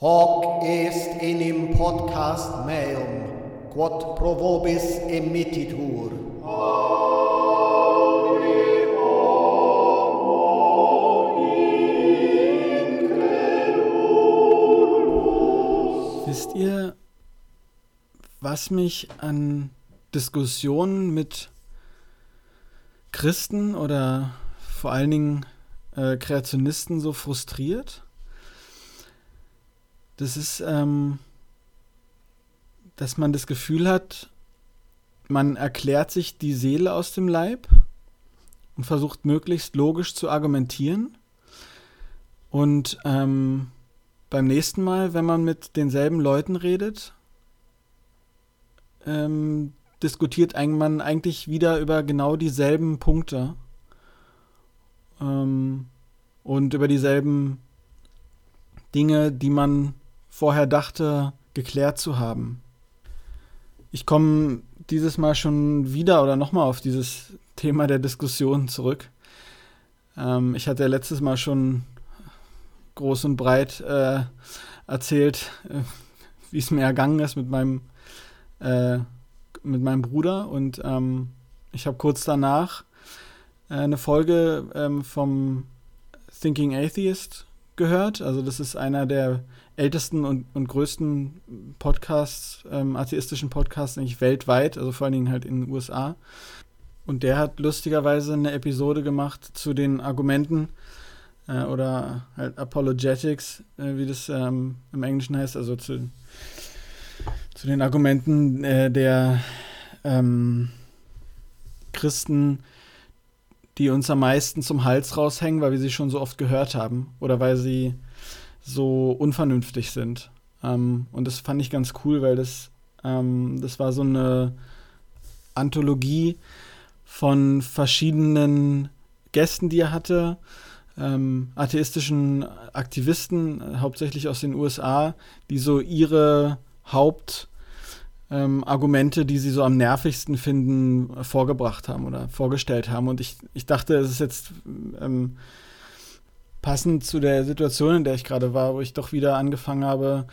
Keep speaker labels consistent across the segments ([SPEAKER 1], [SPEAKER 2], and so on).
[SPEAKER 1] Hoc est enim podcast meum, quod pro vobis emittitur.
[SPEAKER 2] Wisst ihr, was mich an Diskussionen mit Christen oder vor allen Dingen äh, Kreationisten so frustriert? Das ist, ähm, dass man das Gefühl hat, man erklärt sich die Seele aus dem Leib und versucht möglichst logisch zu argumentieren. Und ähm, beim nächsten Mal, wenn man mit denselben Leuten redet, ähm, diskutiert man eigentlich wieder über genau dieselben Punkte ähm, und über dieselben Dinge, die man vorher dachte, geklärt zu haben. Ich komme dieses Mal schon wieder oder nochmal auf dieses Thema der Diskussion zurück. Ähm, ich hatte ja letztes Mal schon groß und breit äh, erzählt, äh, wie es mir ergangen ist mit meinem, äh, mit meinem Bruder. Und ähm, ich habe kurz danach äh, eine Folge ähm, vom Thinking Atheist gehört. Also das ist einer der ältesten und, und größten Podcasts, ähm, atheistischen Podcasts, eigentlich weltweit, also vor allen Dingen halt in den USA. Und der hat lustigerweise eine Episode gemacht zu den Argumenten, äh, oder halt Apologetics, äh, wie das ähm, im Englischen heißt, also zu, zu den Argumenten äh, der ähm, Christen, die uns am meisten zum Hals raushängen, weil wir sie schon so oft gehört haben oder weil sie so unvernünftig sind. Ähm, und das fand ich ganz cool, weil das, ähm, das war so eine Anthologie von verschiedenen Gästen, die er hatte ähm, atheistischen Aktivisten, hauptsächlich aus den USA, die so ihre Hauptargumente, ähm, die sie so am nervigsten finden, vorgebracht haben oder vorgestellt haben. Und ich, ich dachte, es ist jetzt ähm, passend zu der Situation, in der ich gerade war, wo ich doch wieder angefangen habe,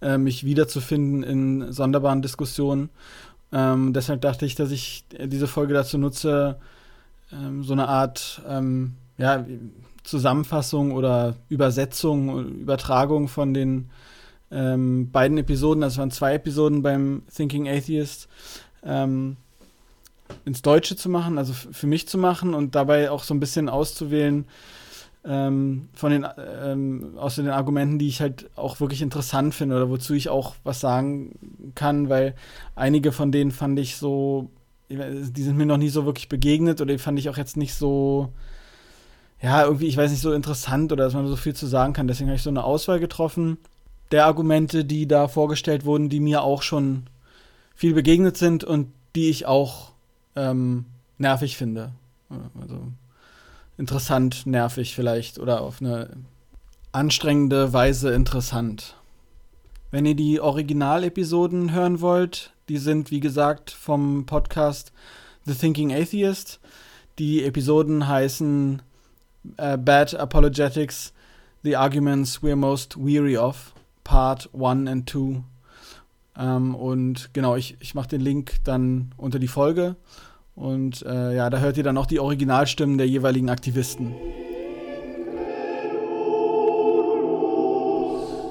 [SPEAKER 2] äh, mich wiederzufinden in sonderbaren Diskussionen. Ähm, deshalb dachte ich, dass ich diese Folge dazu nutze, ähm, so eine Art, ähm, ja, Zusammenfassung oder Übersetzung, Übertragung von den ähm, beiden Episoden, das waren zwei Episoden beim Thinking Atheist, ähm, ins Deutsche zu machen, also für mich zu machen und dabei auch so ein bisschen auszuwählen ähm, von den ähm, aus den Argumenten, die ich halt auch wirklich interessant finde oder wozu ich auch was sagen kann, weil einige von denen fand ich so, die sind mir noch nie so wirklich begegnet oder die fand ich auch jetzt nicht so ja, irgendwie, ich weiß nicht, so interessant oder dass man so viel zu sagen kann. Deswegen habe ich so eine Auswahl getroffen der Argumente, die da vorgestellt wurden, die mir auch schon viel begegnet sind und die ich auch ähm, nervig finde. Also interessant, nervig vielleicht oder auf eine anstrengende Weise interessant. Wenn ihr die Originalepisoden hören wollt, die sind wie gesagt vom Podcast The Thinking Atheist. Die Episoden heißen uh, Bad Apologetics, The Arguments We're Most Weary of, Part 1 and 2. Ähm, und genau, ich, ich mache den Link dann unter die Folge. Und äh, ja, da hört ihr dann auch die Originalstimmen der jeweiligen Aktivisten.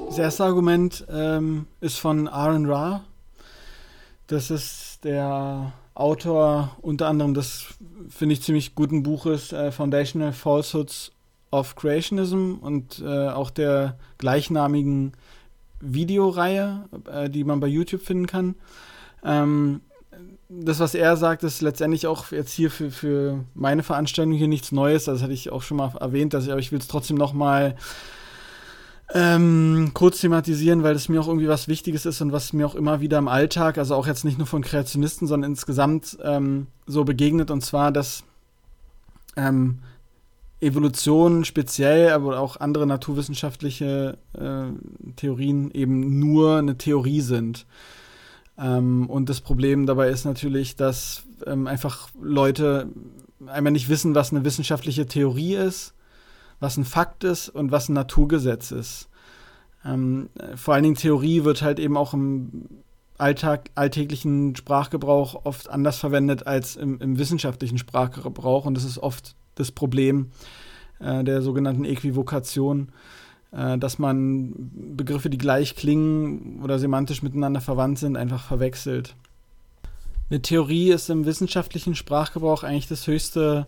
[SPEAKER 2] Das erste Argument ähm, ist von Aaron Ra. Das ist der Autor unter anderem des, finde ich, ziemlich guten Buches äh, Foundational Falsehoods of Creationism und äh, auch der gleichnamigen Videoreihe, äh, die man bei YouTube finden kann. Ähm, das, was er sagt, ist letztendlich auch jetzt hier für, für meine Veranstaltung hier nichts Neues. Das hatte ich auch schon mal erwähnt, dass ich, aber ich will es trotzdem noch mal ähm, kurz thematisieren, weil es mir auch irgendwie was Wichtiges ist und was mir auch immer wieder im Alltag, also auch jetzt nicht nur von Kreationisten, sondern insgesamt ähm, so begegnet. Und zwar, dass ähm, Evolution speziell, aber auch andere naturwissenschaftliche äh, Theorien eben nur eine Theorie sind. Ähm, und das Problem dabei ist natürlich, dass ähm, einfach Leute einmal nicht wissen, was eine wissenschaftliche Theorie ist was ein Fakt ist und was ein Naturgesetz ist. Ähm, vor allen Dingen Theorie wird halt eben auch im Alltag, alltäglichen Sprachgebrauch oft anders verwendet als im, im wissenschaftlichen Sprachgebrauch. Und das ist oft das Problem äh, der sogenannten Äquivokation, äh, dass man Begriffe, die gleich klingen oder semantisch miteinander verwandt sind, einfach verwechselt. Eine Theorie ist im wissenschaftlichen Sprachgebrauch eigentlich das höchste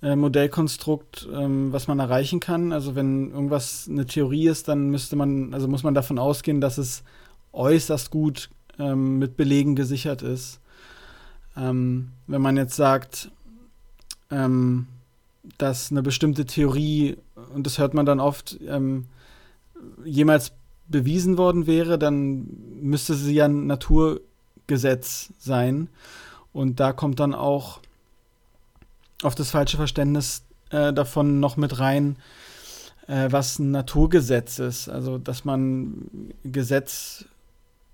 [SPEAKER 2] äh, Modellkonstrukt, ähm, was man erreichen kann. Also wenn irgendwas eine Theorie ist, dann müsste man, also muss man davon ausgehen, dass es äußerst gut ähm, mit Belegen gesichert ist. Ähm, wenn man jetzt sagt, dass eine bestimmte Theorie, und das hört man dann oft, ähm, jemals bewiesen worden wäre, dann müsste sie ja ein Naturgesetz sein. Und da kommt dann auch auf das falsche Verständnis äh, davon noch mit rein, äh, was ein Naturgesetz ist. Also, dass man Gesetz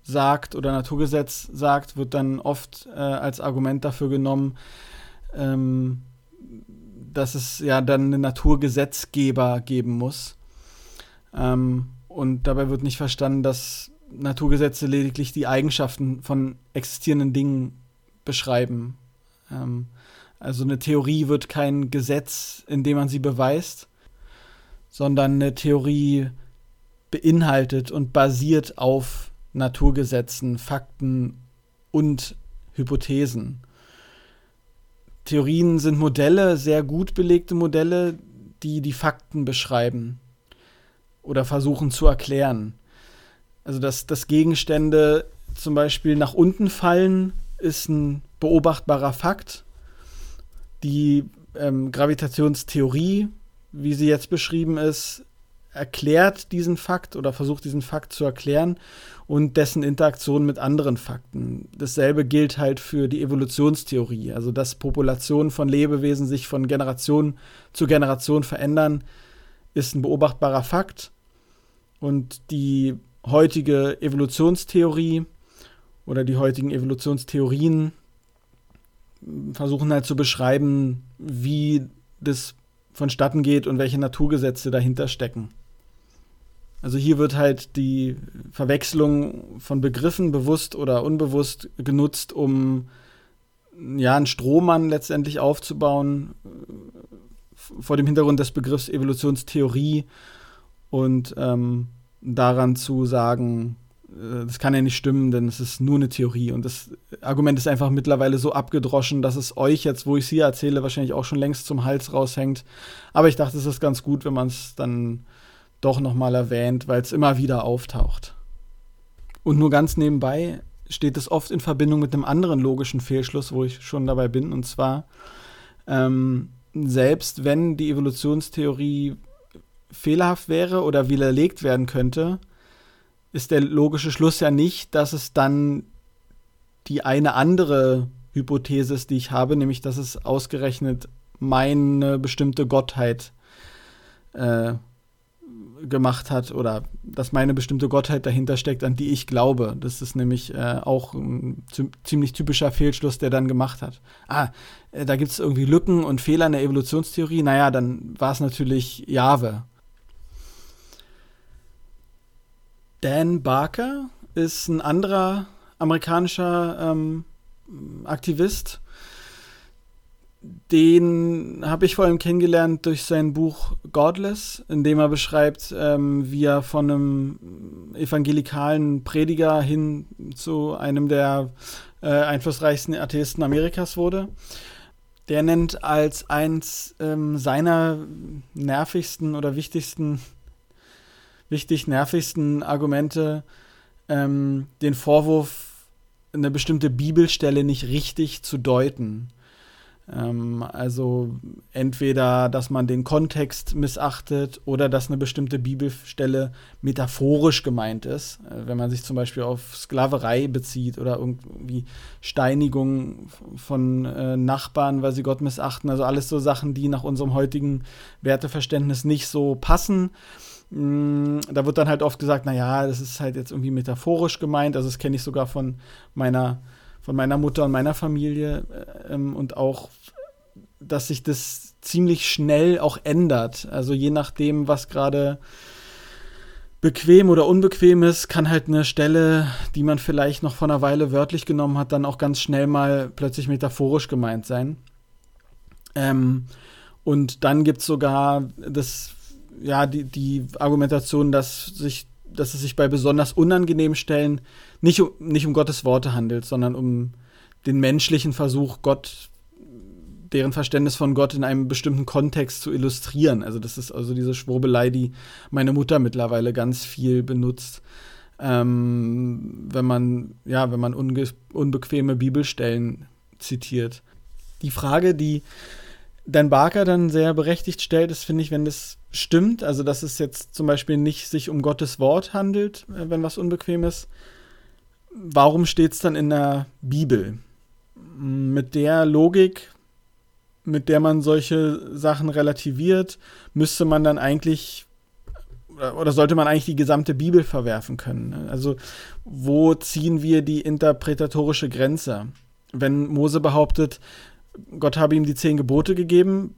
[SPEAKER 2] sagt oder Naturgesetz sagt, wird dann oft äh, als Argument dafür genommen, ähm, dass es ja dann einen Naturgesetzgeber geben muss. Ähm, und dabei wird nicht verstanden, dass Naturgesetze lediglich die Eigenschaften von existierenden Dingen beschreiben. Ähm, also eine Theorie wird kein Gesetz, indem man sie beweist, sondern eine Theorie beinhaltet und basiert auf Naturgesetzen, Fakten und Hypothesen. Theorien sind Modelle, sehr gut belegte Modelle, die die Fakten beschreiben oder versuchen zu erklären. Also, dass, dass Gegenstände zum Beispiel nach unten fallen, ist ein beobachtbarer Fakt. Die ähm, Gravitationstheorie, wie sie jetzt beschrieben ist, erklärt diesen Fakt oder versucht diesen Fakt zu erklären und dessen Interaktion mit anderen Fakten. Dasselbe gilt halt für die Evolutionstheorie, also dass Populationen von Lebewesen sich von Generation zu Generation verändern, ist ein beobachtbarer Fakt. Und die heutige Evolutionstheorie oder die heutigen Evolutionstheorien versuchen halt zu beschreiben, wie das vonstatten geht und welche Naturgesetze dahinter stecken. Also hier wird halt die Verwechslung von Begriffen bewusst oder unbewusst genutzt, um ja einen Strohmann letztendlich aufzubauen vor dem Hintergrund des Begriffs Evolutionstheorie und ähm, daran zu sagen, äh, das kann ja nicht stimmen, denn es ist nur eine Theorie. Und das Argument ist einfach mittlerweile so abgedroschen, dass es euch jetzt, wo ich es hier erzähle, wahrscheinlich auch schon längst zum Hals raushängt. Aber ich dachte, es ist ganz gut, wenn man es dann doch nochmal erwähnt, weil es immer wieder auftaucht. Und nur ganz nebenbei steht es oft in Verbindung mit einem anderen logischen Fehlschluss, wo ich schon dabei bin, und zwar, ähm, selbst wenn die Evolutionstheorie fehlerhaft wäre oder widerlegt werden könnte, ist der logische Schluss ja nicht, dass es dann die eine andere Hypothese ist, die ich habe, nämlich dass es ausgerechnet meine bestimmte Gottheit äh, gemacht hat oder dass meine bestimmte Gottheit dahinter steckt, an die ich glaube. Das ist nämlich äh, auch ein ziemlich typischer Fehlschluss, der dann gemacht hat. Ah, äh, da gibt es irgendwie Lücken und Fehler in der Evolutionstheorie. Naja, dann war es natürlich Jahwe. Dan Barker ist ein anderer amerikanischer ähm, Aktivist, den habe ich vor allem kennengelernt durch sein Buch Godless, in dem er beschreibt, ähm, wie er von einem evangelikalen Prediger hin zu einem der äh, einflussreichsten Atheisten Amerikas wurde. Der nennt als eins ähm, seiner nervigsten oder wichtigsten, wichtig nervigsten Argumente ähm, den Vorwurf, eine bestimmte Bibelstelle nicht richtig zu deuten. Ähm, also entweder, dass man den Kontext missachtet oder dass eine bestimmte Bibelstelle metaphorisch gemeint ist. Äh, wenn man sich zum Beispiel auf Sklaverei bezieht oder irgendwie Steinigung von äh, Nachbarn, weil sie Gott missachten. Also alles so Sachen, die nach unserem heutigen Werteverständnis nicht so passen. Mm, da wird dann halt oft gesagt, naja, das ist halt jetzt irgendwie metaphorisch gemeint. Also das kenne ich sogar von meiner von meiner Mutter und meiner Familie äh, ähm, und auch, dass sich das ziemlich schnell auch ändert. Also je nachdem, was gerade bequem oder unbequem ist, kann halt eine Stelle, die man vielleicht noch vor einer Weile wörtlich genommen hat, dann auch ganz schnell mal plötzlich metaphorisch gemeint sein. Ähm, und dann gibt es sogar das, ja, die, die Argumentation, dass, sich, dass es sich bei besonders unangenehmen Stellen nicht, nicht um Gottes Worte handelt, sondern um den menschlichen Versuch, Gott deren Verständnis von Gott in einem bestimmten Kontext zu illustrieren. Also das ist also diese Schwurbelei, die meine Mutter mittlerweile ganz viel benutzt. Ähm, wenn man, ja, wenn man unbequeme Bibelstellen zitiert. Die Frage, die Dan Barker dann sehr berechtigt stellt, ist, finde ich, wenn das stimmt, also dass es jetzt zum Beispiel nicht sich um Gottes Wort handelt, äh, wenn was unbequem ist, warum steht es dann in der Bibel? Mit der Logik mit der man solche Sachen relativiert, müsste man dann eigentlich oder sollte man eigentlich die gesamte Bibel verwerfen können? Ne? Also wo ziehen wir die interpretatorische Grenze? Wenn Mose behauptet, Gott habe ihm die zehn Gebote gegeben,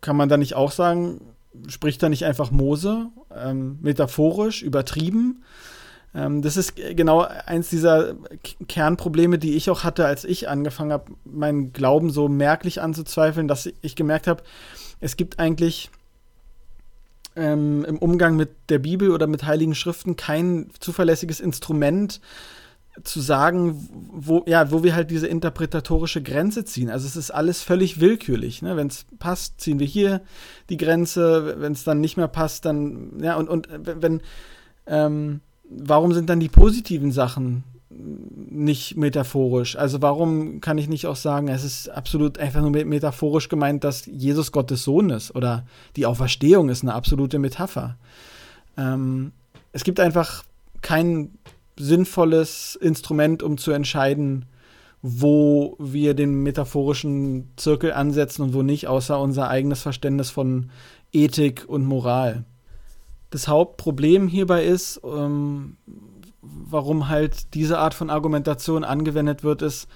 [SPEAKER 2] kann man da nicht auch sagen, spricht da nicht einfach Mose, ähm, metaphorisch, übertrieben? Ähm, das ist genau eins dieser Kernprobleme, die ich auch hatte, als ich angefangen habe, meinen Glauben so merklich anzuzweifeln, dass ich gemerkt habe, es gibt eigentlich ähm, im Umgang mit der Bibel oder mit heiligen Schriften kein zuverlässiges Instrument, zu sagen, wo, ja, wo wir halt diese interpretatorische Grenze ziehen. Also es ist alles völlig willkürlich. Ne? Wenn es passt, ziehen wir hier die Grenze. Wenn es dann nicht mehr passt, dann, ja, und, und wenn, ähm, warum sind dann die positiven Sachen nicht metaphorisch? Also warum kann ich nicht auch sagen, es ist absolut einfach nur metaphorisch gemeint, dass Jesus Gottes Sohn ist oder die Auferstehung ist eine absolute Metapher. Ähm, es gibt einfach kein sinnvolles Instrument, um zu entscheiden, wo wir den metaphorischen Zirkel ansetzen und wo nicht, außer unser eigenes Verständnis von Ethik und Moral. Das Hauptproblem hierbei ist, ähm, warum halt diese Art von Argumentation angewendet wird, ist,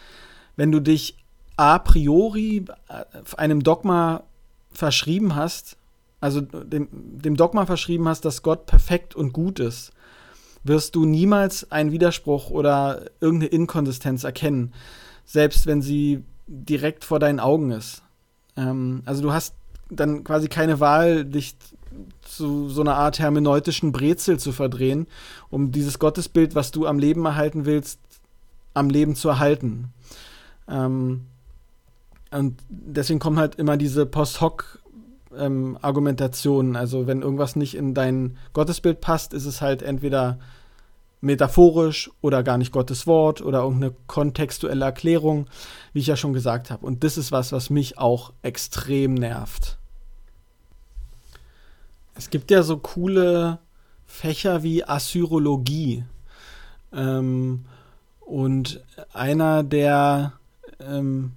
[SPEAKER 2] wenn du dich a priori äh, einem Dogma verschrieben hast, also dem, dem Dogma verschrieben hast, dass Gott perfekt und gut ist, wirst du niemals einen Widerspruch oder irgendeine Inkonsistenz erkennen, selbst wenn sie direkt vor deinen Augen ist. Ähm, also du hast dann quasi keine Wahl, dich zu so einer Art hermeneutischen Brezel zu verdrehen, um dieses Gottesbild, was du am Leben erhalten willst, am Leben zu erhalten. Ähm, und deswegen kommen halt immer diese Post-Hoc- ähm, Argumentationen. Also wenn irgendwas nicht in dein Gottesbild passt, ist es halt entweder metaphorisch oder gar nicht Gottes Wort oder irgendeine kontextuelle Erklärung, wie ich ja schon gesagt habe. Und das ist was, was mich auch extrem nervt. Es gibt ja so coole Fächer wie Assyrologie. Ähm, und einer der ähm,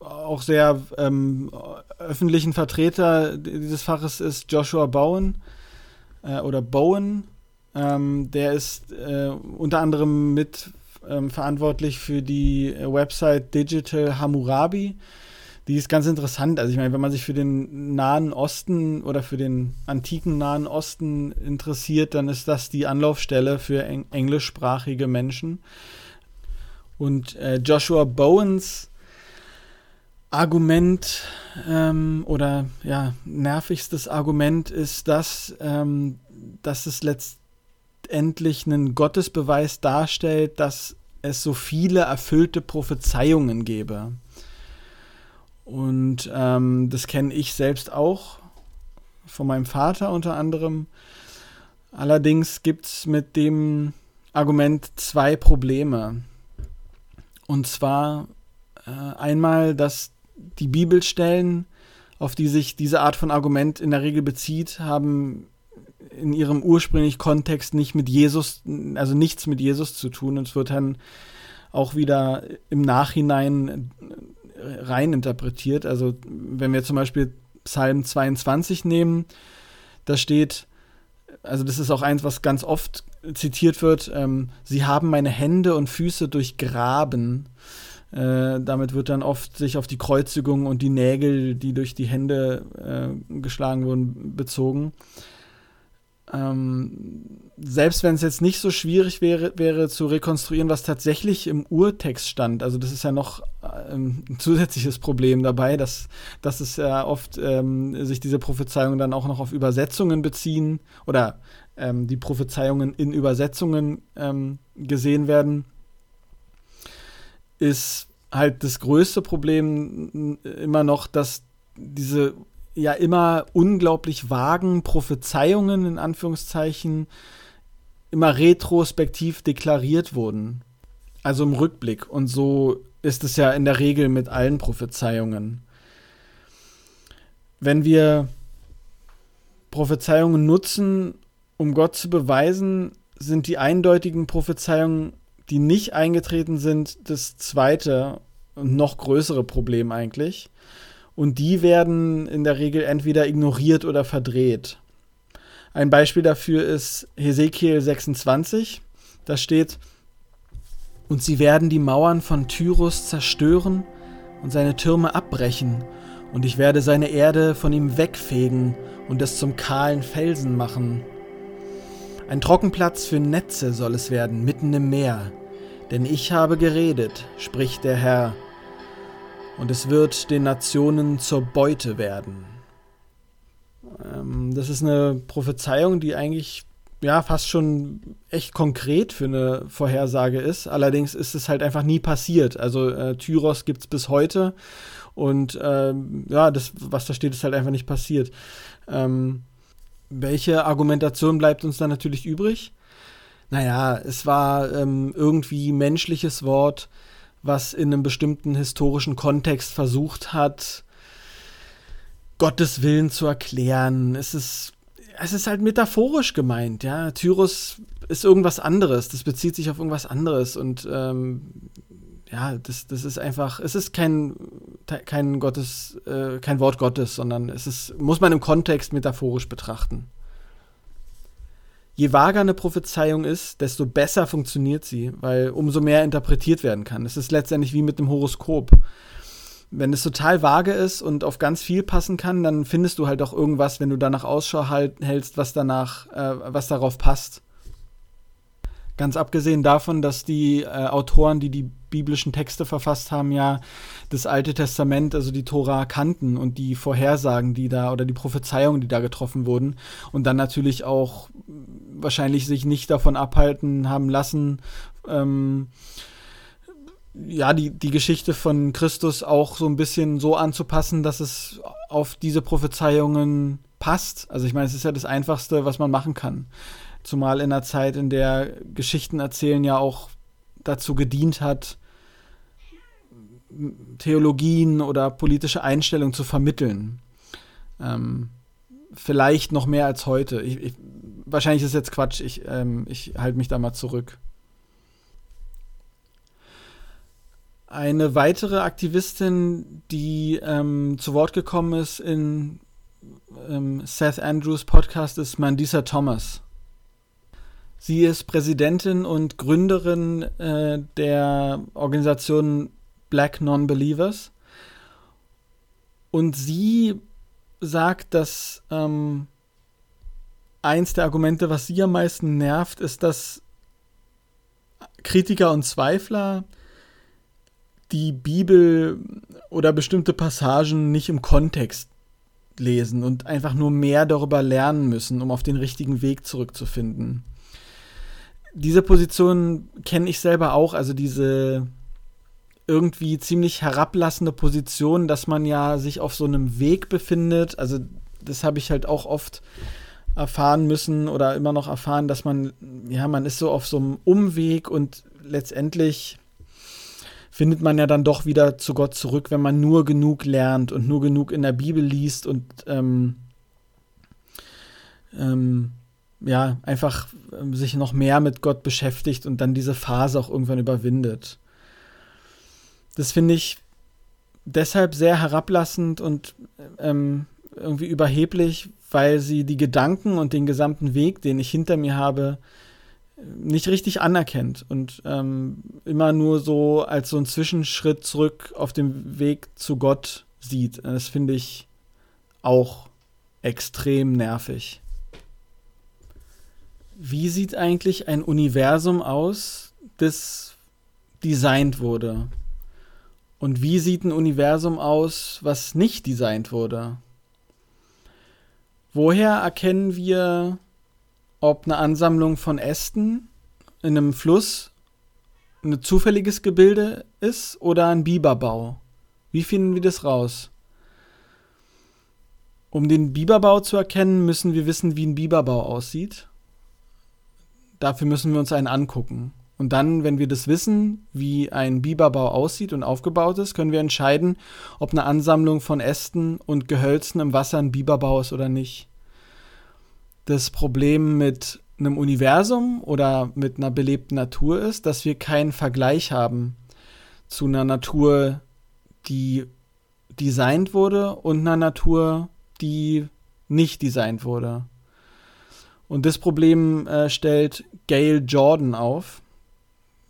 [SPEAKER 2] auch sehr ähm, öffentlichen Vertreter dieses Faches ist Joshua Bowen äh, oder Bowen. Ähm, der ist äh, unter anderem mit ähm, verantwortlich für die Website Digital Hammurabi die ist ganz interessant. Also ich meine, wenn man sich für den Nahen Osten oder für den antiken Nahen Osten interessiert, dann ist das die Anlaufstelle für eng englischsprachige Menschen. Und äh, Joshua Bowens Argument ähm, oder ja, nervigstes Argument ist das, ähm, dass es letztendlich einen Gottesbeweis darstellt, dass es so viele erfüllte Prophezeiungen gäbe. Und ähm, das kenne ich selbst auch von meinem Vater unter anderem. Allerdings gibt es mit dem Argument zwei Probleme. Und zwar äh, einmal, dass die Bibelstellen, auf die sich diese Art von Argument in der Regel bezieht, haben in ihrem ursprünglichen Kontext nicht mit Jesus, also nichts mit Jesus zu tun. Und es wird dann auch wieder im Nachhinein rein interpretiert. Also wenn wir zum Beispiel Psalm 22 nehmen, da steht, also das ist auch eins, was ganz oft zitiert wird, ähm, sie haben meine Hände und Füße durchgraben. Äh, damit wird dann oft sich auf die Kreuzigung und die Nägel, die durch die Hände äh, geschlagen wurden, bezogen. ähm, selbst wenn es jetzt nicht so schwierig wäre, wäre zu rekonstruieren, was tatsächlich im Urtext stand. Also das ist ja noch ähm, ein zusätzliches Problem dabei, dass, dass es ja oft ähm, sich diese Prophezeiungen dann auch noch auf Übersetzungen beziehen oder ähm, die Prophezeiungen in Übersetzungen ähm, gesehen werden, ist halt das größte Problem immer noch, dass diese ja immer unglaublich vagen Prophezeiungen in Anführungszeichen immer retrospektiv deklariert wurden. Also im Rückblick. Und so ist es ja in der Regel mit allen Prophezeiungen. Wenn wir Prophezeiungen nutzen, um Gott zu beweisen, sind die eindeutigen Prophezeiungen, die nicht eingetreten sind, das zweite und noch größere Problem eigentlich. Und die werden in der Regel entweder ignoriert oder verdreht. Ein Beispiel dafür ist Hesekiel 26. Da steht, und sie werden die Mauern von Tyrus zerstören und seine Türme abbrechen, und ich werde seine Erde von ihm wegfegen und es zum kahlen Felsen machen. Ein Trockenplatz für Netze soll es werden, mitten im Meer. Denn ich habe geredet, spricht der Herr, und es wird den Nationen zur Beute werden. Ähm, das ist eine Prophezeiung, die eigentlich ja fast schon echt konkret für eine Vorhersage ist. Allerdings ist es halt einfach nie passiert. Also äh, Tyros gibt es bis heute und ähm, ja, das, was da steht, ist halt einfach nicht passiert. Ähm, welche Argumentation bleibt uns dann natürlich übrig? Naja, es war ähm, irgendwie menschliches Wort, was in einem bestimmten historischen Kontext versucht hat, Gottes Willen zu erklären. Es ist, es ist halt metaphorisch gemeint, ja. Tyrus ist irgendwas anderes, das bezieht sich auf irgendwas anderes und ähm, ja, das, das ist einfach, es ist kein, kein Gottes, äh, kein Wort Gottes, sondern es ist, muss man im Kontext metaphorisch betrachten. Je vager eine Prophezeiung ist, desto besser funktioniert sie, weil umso mehr interpretiert werden kann. Es ist letztendlich wie mit dem Horoskop. Wenn es total vage ist und auf ganz viel passen kann, dann findest du halt auch irgendwas, wenn du danach Ausschau halt, hältst, was danach, äh, was darauf passt. Ganz abgesehen davon, dass die äh, Autoren, die die biblischen Texte verfasst haben, ja das Alte Testament, also die Tora kannten und die Vorhersagen, die da oder die Prophezeiungen, die da getroffen wurden und dann natürlich auch wahrscheinlich sich nicht davon abhalten haben lassen, ähm, ja, die, die Geschichte von Christus auch so ein bisschen so anzupassen, dass es auf diese Prophezeiungen passt. Also ich meine, es ist ja das Einfachste, was man machen kann. Zumal in einer Zeit, in der Geschichten erzählen ja auch dazu gedient hat, Theologien oder politische Einstellungen zu vermitteln. Ähm, vielleicht noch mehr als heute. Ich, ich, wahrscheinlich ist jetzt Quatsch. Ich, ähm, ich halte mich da mal zurück. Eine weitere Aktivistin, die ähm, zu Wort gekommen ist in ähm, Seth Andrews Podcast, ist Mandisa Thomas. Sie ist Präsidentin und Gründerin äh, der Organisation Black Non-Believers. Und sie sagt, dass ähm, eins der Argumente, was sie am meisten nervt, ist, dass Kritiker und Zweifler die Bibel oder bestimmte Passagen nicht im Kontext lesen und einfach nur mehr darüber lernen müssen, um auf den richtigen Weg zurückzufinden diese Position kenne ich selber auch, also diese irgendwie ziemlich herablassende Position, dass man ja sich auf so einem Weg befindet. Also das habe ich halt auch oft erfahren müssen oder immer noch erfahren, dass man, ja, man ist so auf so einem Umweg und letztendlich findet man ja dann doch wieder zu Gott zurück, wenn man nur genug lernt und nur genug in der Bibel liest und ähm, ähm, ja, einfach ähm, sich noch mehr mit Gott beschäftigt und dann diese Phase auch irgendwann überwindet. Das finde ich deshalb sehr herablassend und ähm, irgendwie überheblich, weil sie die Gedanken und den gesamten Weg, den ich hinter mir habe, nicht richtig anerkennt und ähm, immer nur so als so einen Zwischenschritt zurück auf dem Weg zu Gott sieht. Das finde ich auch extrem nervig. Wie sieht eigentlich ein Universum aus, das designt wurde? Und wie sieht ein Universum aus, was nicht designt wurde? Woher erkennen wir, ob eine Ansammlung von Ästen in einem Fluss ein zufälliges Gebilde ist oder ein Biberbau? Wie finden wir das raus? Um den Biberbau zu erkennen, müssen wir wissen, wie ein Biberbau aussieht. Dafür müssen wir uns einen angucken. Und dann, wenn wir das wissen, wie ein Biberbau aussieht und aufgebaut ist, können wir entscheiden, ob eine Ansammlung von Ästen und Gehölzen im Wasser ein Biberbau ist oder nicht. Das Problem mit einem Universum oder mit einer belebten Natur ist, dass wir keinen Vergleich haben zu einer Natur, die designt wurde und einer Natur, die nicht designt wurde. Und das Problem äh, stellt Gail Jordan auf.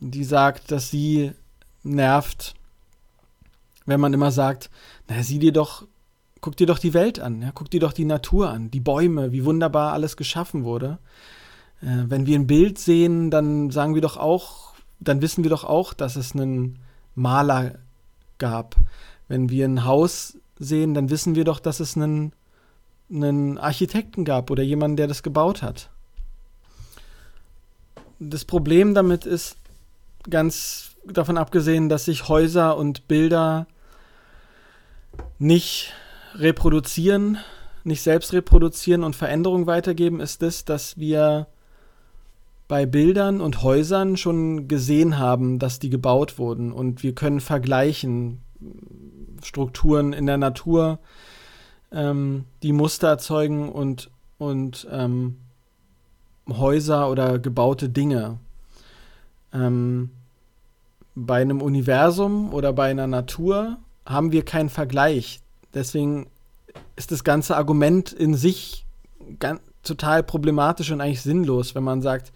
[SPEAKER 2] Die sagt, dass sie nervt, wenn man immer sagt, na, sieh dir doch, guck dir doch die Welt an, ja, guck dir doch die Natur an, die Bäume, wie wunderbar alles geschaffen wurde. Äh, wenn wir ein Bild sehen, dann sagen wir doch auch, dann wissen wir doch auch, dass es einen Maler gab. Wenn wir ein Haus sehen, dann wissen wir doch, dass es einen einen Architekten gab oder jemanden, der das gebaut hat. Das Problem damit ist, ganz davon abgesehen, dass sich Häuser und Bilder nicht reproduzieren, nicht selbst reproduzieren und Veränderungen weitergeben, ist das, dass wir bei Bildern und Häusern schon gesehen haben, dass die gebaut wurden und wir können vergleichen Strukturen in der Natur, ähm, die Muster erzeugen und, und ähm, Häuser oder gebaute Dinge. Ähm, bei einem Universum oder bei einer Natur haben wir keinen Vergleich. Deswegen ist das ganze Argument in sich ganz, total problematisch und eigentlich sinnlos, wenn man sagt,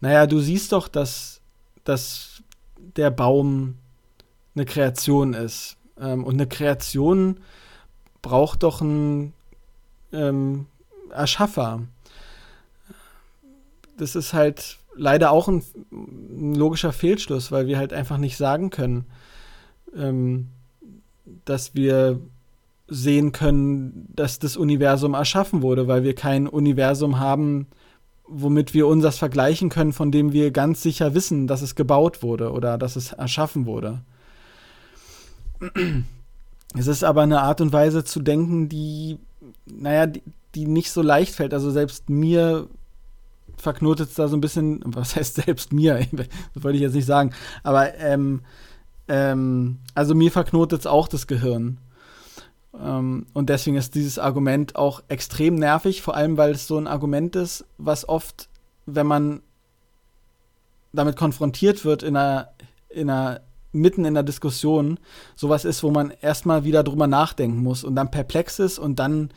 [SPEAKER 2] naja, du siehst doch, dass, dass der Baum eine Kreation ist. Ähm, und eine Kreation braucht doch einen ähm, Erschaffer. Das ist halt leider auch ein, ein, logischer Fehlschluss, weil wir halt einfach nicht sagen können, ähm, dass wir sehen können, dass das Universum erschaffen wurde, weil wir kein Universum haben, womit wir uns das vergleichen können, von dem wir ganz sicher wissen, dass es gebaut wurde oder dass es erschaffen wurde. Es ist aber eine Art und Weise zu denken, die, naja, die, die nicht so leicht fällt. Also selbst mir verknotet es da so ein bisschen, was heißt selbst mir, das wollte ich jetzt nicht sagen, aber ähm, ähm, also mir verknotet es auch das Gehirn. Ähm, und deswegen ist dieses Argument auch extrem nervig, vor allem weil es so ein Argument ist, was oft, wenn man damit konfrontiert wird in einer, in einer mitten in der Diskussion sowas ist, wo man erstmal wieder drüber nachdenken muss und dann perplex ist und dann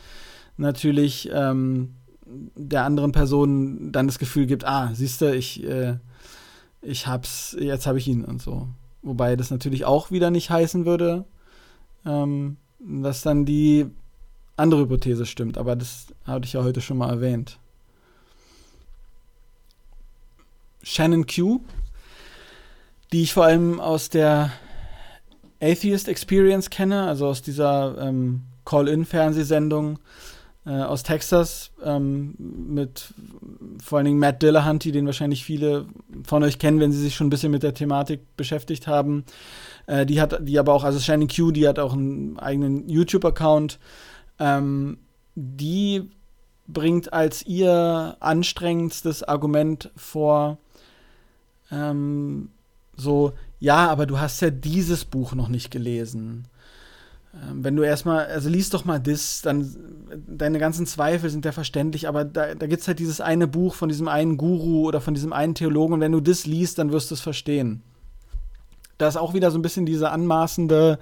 [SPEAKER 2] natürlich ähm, der anderen Person dann das Gefühl gibt, ah, siehst du, ich, äh, ich hab's, jetzt habe ich ihn und so. Wobei das natürlich auch wieder nicht heißen würde, ähm, dass dann die andere Hypothese stimmt, aber das hatte ich ja heute schon mal erwähnt. Shannon Q die ich vor allem aus der Atheist Experience kenne, also aus dieser ähm, Call-In-Fernsehsendung äh, aus Texas ähm, mit vor allen Dingen Matt Dillahanty, den wahrscheinlich viele von euch kennen, wenn sie sich schon ein bisschen mit der Thematik beschäftigt haben. Äh, die hat, die aber auch, also Shannon Q, die hat auch einen eigenen YouTube-Account. Ähm, die bringt als ihr anstrengendstes Argument vor, ähm, so, ja, aber du hast ja dieses Buch noch nicht gelesen. Ähm, wenn du erstmal, also liest doch mal das, dann deine ganzen Zweifel sind ja verständlich, aber da, da gibt es halt dieses eine Buch von diesem einen Guru oder von diesem einen Theologen und wenn du das liest, dann wirst du es verstehen. Da ist auch wieder so ein bisschen diese anmaßende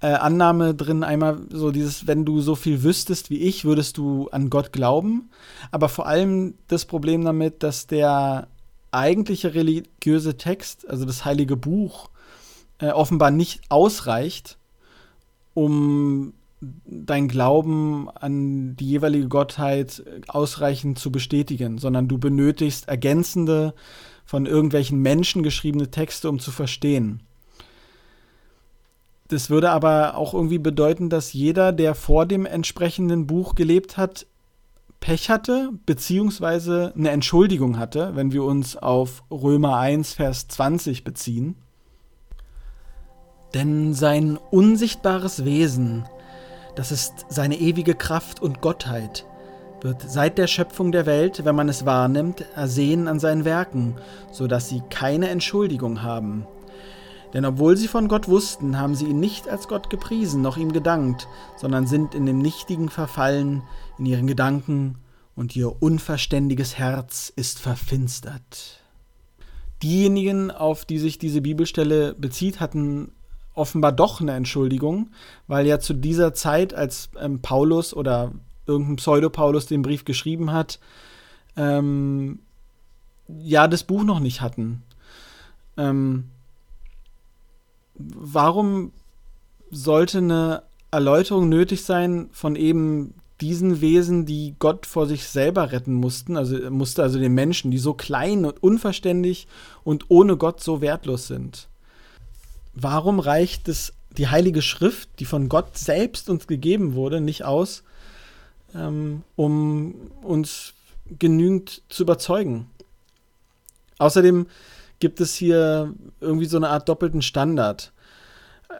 [SPEAKER 2] äh, Annahme drin, einmal so dieses, wenn du so viel wüsstest wie ich, würdest du an Gott glauben. Aber vor allem das Problem damit, dass der eigentliche religiöse Text, also das heilige Buch, äh, offenbar nicht ausreicht, um dein Glauben an die jeweilige Gottheit ausreichend zu bestätigen, sondern du benötigst ergänzende, von irgendwelchen Menschen geschriebene Texte, um zu verstehen. Das würde aber auch irgendwie bedeuten, dass jeder, der vor dem entsprechenden Buch gelebt hat, Pech hatte, beziehungsweise eine Entschuldigung hatte, wenn wir uns auf Römer 1, Vers 20 beziehen. Denn sein unsichtbares Wesen, das ist seine ewige Kraft und Gottheit, wird seit der Schöpfung der Welt, wenn man es wahrnimmt, ersehen an seinen Werken, so dass sie keine Entschuldigung haben. Denn obwohl sie von Gott wussten, haben sie ihn nicht als Gott gepriesen, noch ihm gedankt, sondern sind in dem Nichtigen verfallen, in ihren Gedanken, und ihr unverständiges Herz ist verfinstert. Diejenigen, auf die sich diese Bibelstelle bezieht, hatten offenbar doch eine Entschuldigung, weil ja zu dieser Zeit, als ähm, Paulus oder irgendein Pseudo-Paulus den Brief geschrieben hat, ähm, ja das Buch noch nicht hatten. Ähm, warum sollte eine Erläuterung nötig sein von eben diesen Wesen, die Gott vor sich selber retten mussten, also musste also den Menschen, die so klein und unverständlich und ohne Gott so wertlos sind? Warum reicht es die Heilige Schrift, die von Gott selbst uns gegeben wurde, nicht aus, ähm, um uns genügend zu überzeugen? Außerdem gibt es hier irgendwie so eine Art doppelten Standard.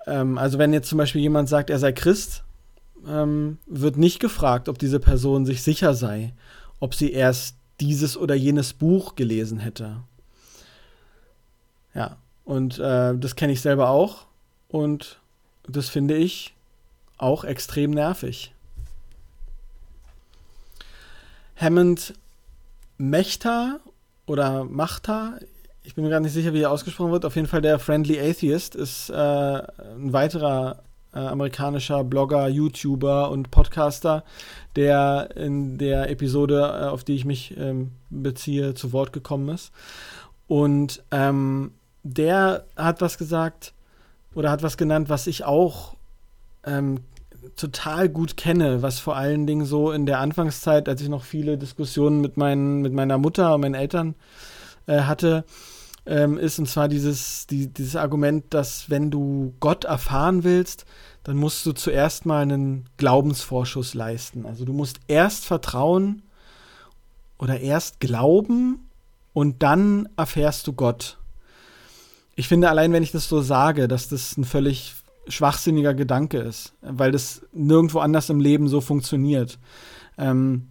[SPEAKER 2] Ähm, also wenn jetzt zum Beispiel jemand sagt, er sei Christ, ähm, wird nicht gefragt, ob diese Person sich sicher sei, ob sie erst dieses oder jenes Buch gelesen hätte. Ja, und äh, das kenne ich selber auch und das finde ich auch extrem nervig. Hammond Mechta oder Machta, ich bin mir gar nicht sicher, wie er ausgesprochen wird. Auf jeden Fall der Friendly Atheist ist äh, ein weiterer äh, amerikanischer Blogger, YouTuber und Podcaster, der in der Episode, äh, auf die ich mich ähm, beziehe, zu Wort gekommen ist. Und ähm, der hat was gesagt oder hat was genannt, was ich auch ähm, total gut kenne, was vor allen Dingen so in der Anfangszeit, als ich noch viele Diskussionen mit, meinen, mit meiner Mutter und meinen Eltern äh, hatte, ähm, ist, und zwar dieses, die, dieses Argument, dass wenn du Gott erfahren willst, dann musst du zuerst mal einen Glaubensvorschuss leisten. Also du musst erst vertrauen oder erst glauben und dann erfährst du Gott. Ich finde allein, wenn ich das so sage, dass das ein völlig schwachsinniger Gedanke ist, weil das nirgendwo anders im Leben so funktioniert. Ähm,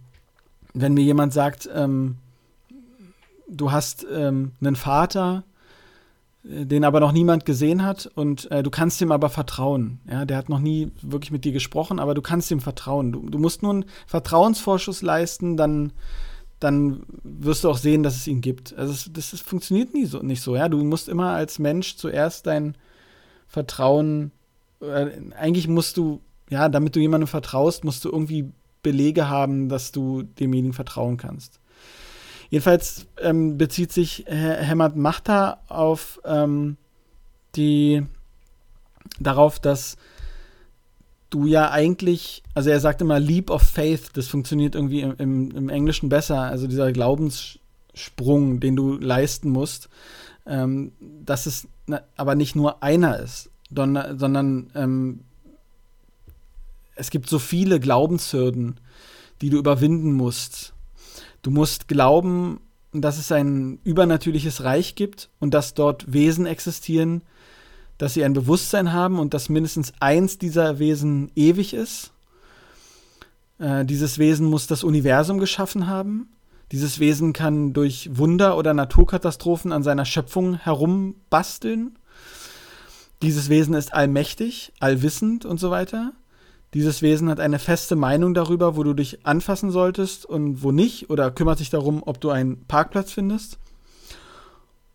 [SPEAKER 2] wenn mir jemand sagt, ähm, du hast ähm, einen Vater, äh, den aber noch niemand gesehen hat und äh, du kannst ihm aber vertrauen. Ja, der hat noch nie wirklich mit dir gesprochen, aber du kannst ihm vertrauen. Du, du musst nur einen Vertrauensvorschuss leisten, dann, dann wirst du auch sehen, dass es ihn gibt. Also es, das, das funktioniert nie so, nicht so. Ja, du musst immer als Mensch zuerst dein Vertrauen. Äh, eigentlich musst du, ja, damit du jemandem vertraust, musst du irgendwie Belege haben, dass du demjenigen vertrauen kannst. Jedenfalls ähm, bezieht sich Hemmert Machta auf ähm, die darauf, dass du ja eigentlich, also er sagt immer Leap of Faith, das funktioniert irgendwie im, im, im Englischen besser, also dieser Glaubenssprung, den du leisten musst, ähm, dass es aber nicht nur einer ist, sondern, sondern ähm, es gibt so viele Glaubenshürden, die du überwinden musst. Du musst glauben, dass es ein übernatürliches Reich gibt und dass dort Wesen existieren, dass sie ein Bewusstsein haben und dass mindestens eins dieser Wesen ewig ist. Äh, dieses Wesen muss das Universum geschaffen haben. Dieses Wesen kann durch Wunder oder Naturkatastrophen an seiner Schöpfung herumbasteln. Dieses Wesen ist allmächtig, allwissend und so weiter. Dieses Wesen hat eine feste Meinung darüber, wo du dich anfassen solltest und wo nicht, oder kümmert sich darum, ob du einen Parkplatz findest.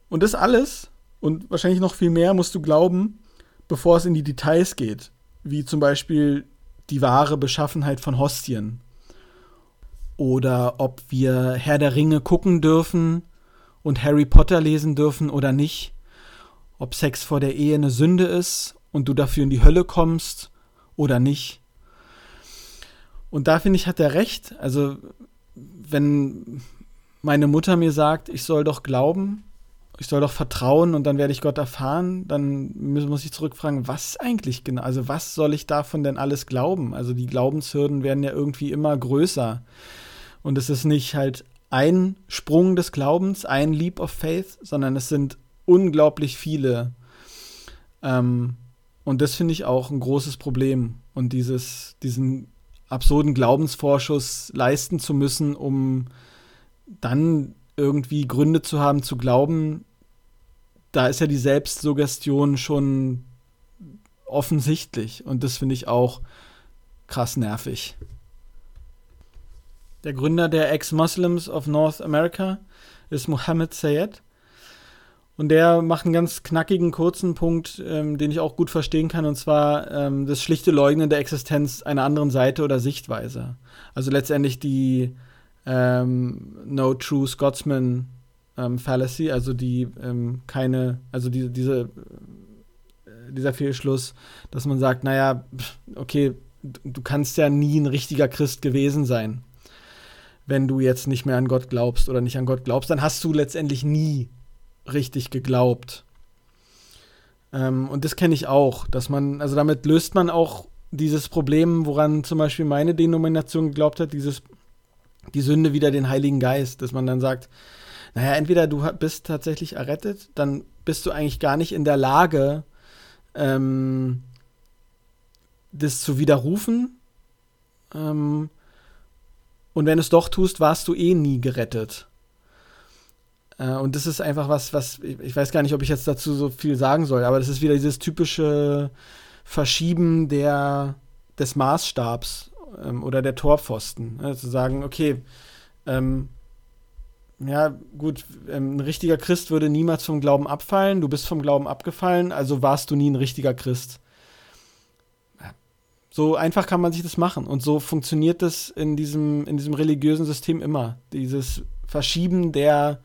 [SPEAKER 2] Und das alles und wahrscheinlich noch viel mehr musst du glauben, bevor es in die Details geht, wie zum Beispiel die wahre Beschaffenheit von Hostien. Oder ob wir Herr der Ringe gucken dürfen und Harry Potter lesen dürfen oder nicht. Ob Sex vor der Ehe eine Sünde ist und du dafür in die Hölle kommst oder nicht Und da finde ich, hat er recht. Also, wenn meine Mutter mir sagt, ich soll doch glauben, ich soll doch vertrauen und dann werde ich Gott erfahren, dann muss ich zurückfragen, was eigentlich genau, also was soll ich davon denn alles glauben? Also die Glaubenshürden werden ja irgendwie immer größer. Und es ist nicht halt ein Sprung des Glaubens, ein Leap of Faith, sondern es sind unglaublich viele. Ähm, und das finde ich auch ein großes Problem. Und dieses, diesen absurden Glaubensvorschuss leisten zu müssen, um dann irgendwie Gründe zu haben zu glauben, da ist ja die Selbstsuggestion schon offensichtlich. Und das finde ich auch krass nervig. Der Gründer der Ex-Muslims of North America ist Mohammed Sayed. Und der macht einen ganz knackigen, kurzen Punkt, ähm, den ich auch gut verstehen kann, und zwar ähm, das schlichte Leugnen der Existenz einer anderen Seite oder Sichtweise. Also letztendlich die ähm, No True Scotsman ähm, Fallacy, also die ähm, keine, also die, diese, äh, dieser Fehlschluss, dass man sagt, naja, okay, du kannst ja nie ein richtiger Christ gewesen sein, wenn du jetzt nicht mehr an Gott glaubst oder nicht an Gott glaubst, dann hast du letztendlich nie richtig geglaubt. Ähm, und das kenne ich auch, dass man, also damit löst man auch dieses Problem, woran zum Beispiel meine Denomination geglaubt hat, dieses, die Sünde wieder den Heiligen Geist, dass man dann sagt, naja, entweder du bist tatsächlich errettet, dann bist du eigentlich gar nicht in der Lage, ähm, das zu widerrufen. Ähm, und wenn du es doch tust, warst du eh nie gerettet. Äh, und das ist einfach was, was, ich weiß gar nicht, ob ich jetzt dazu so viel sagen soll, aber das ist wieder dieses typische Verschieben der, des Maßstabs ähm, oder der Torpfosten. Ne? Zu sagen, okay, ähm, ja, gut, ähm, ein richtiger Christ würde niemals vom Glauben abfallen, du bist vom Glauben abgefallen, also warst du nie ein richtiger Christ. So einfach kann man sich das machen. Und so funktioniert das in diesem, in diesem religiösen System immer. Dieses Verschieben der,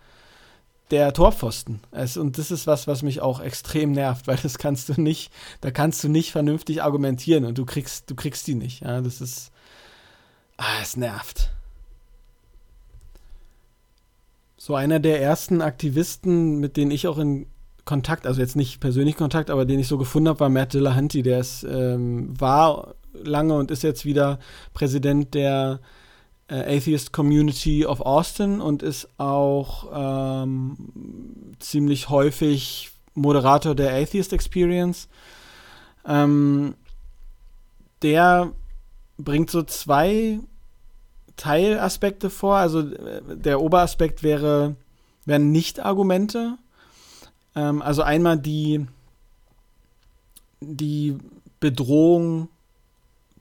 [SPEAKER 2] der Torpfosten. Es, und das ist was, was mich auch extrem nervt, weil das kannst du nicht, da kannst du nicht vernünftig argumentieren und du kriegst, du kriegst die nicht. Ja, das ist, ah, es nervt. So einer der ersten Aktivisten, mit denen ich auch in Kontakt, also jetzt nicht persönlich Kontakt, aber den ich so gefunden habe, war Matt Dillahunty. Der ist, ähm, war lange und ist jetzt wieder Präsident der äh, Atheist Community of Austin und ist auch ähm, ziemlich häufig Moderator der Atheist Experience. Ähm, der bringt so zwei Teilaspekte vor. Also äh, der Oberaspekt wäre, wären Nicht-Argumente. Ähm, also einmal die, die Bedrohung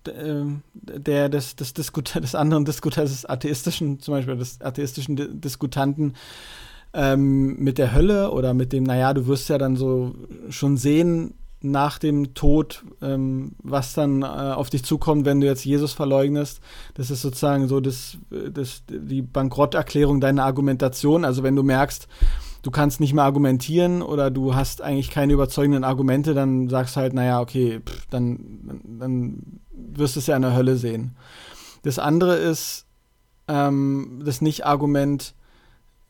[SPEAKER 2] der, des, des, Diskut des anderen Diskutanten, des atheistischen, zum Beispiel des atheistischen Diskutanten ähm, mit der Hölle oder mit dem, naja, du wirst ja dann so schon sehen, nach dem Tod, ähm, was dann äh, auf dich zukommt, wenn du jetzt Jesus verleugnest. Das ist sozusagen so das, das, die Bankrotterklärung deiner Argumentation. Also wenn du merkst, du kannst nicht mehr argumentieren oder du hast eigentlich keine überzeugenden Argumente, dann sagst halt, naja, okay, pff, dann, dann wirst du es ja in der Hölle sehen. Das andere ist ähm, das Nicht-Argument,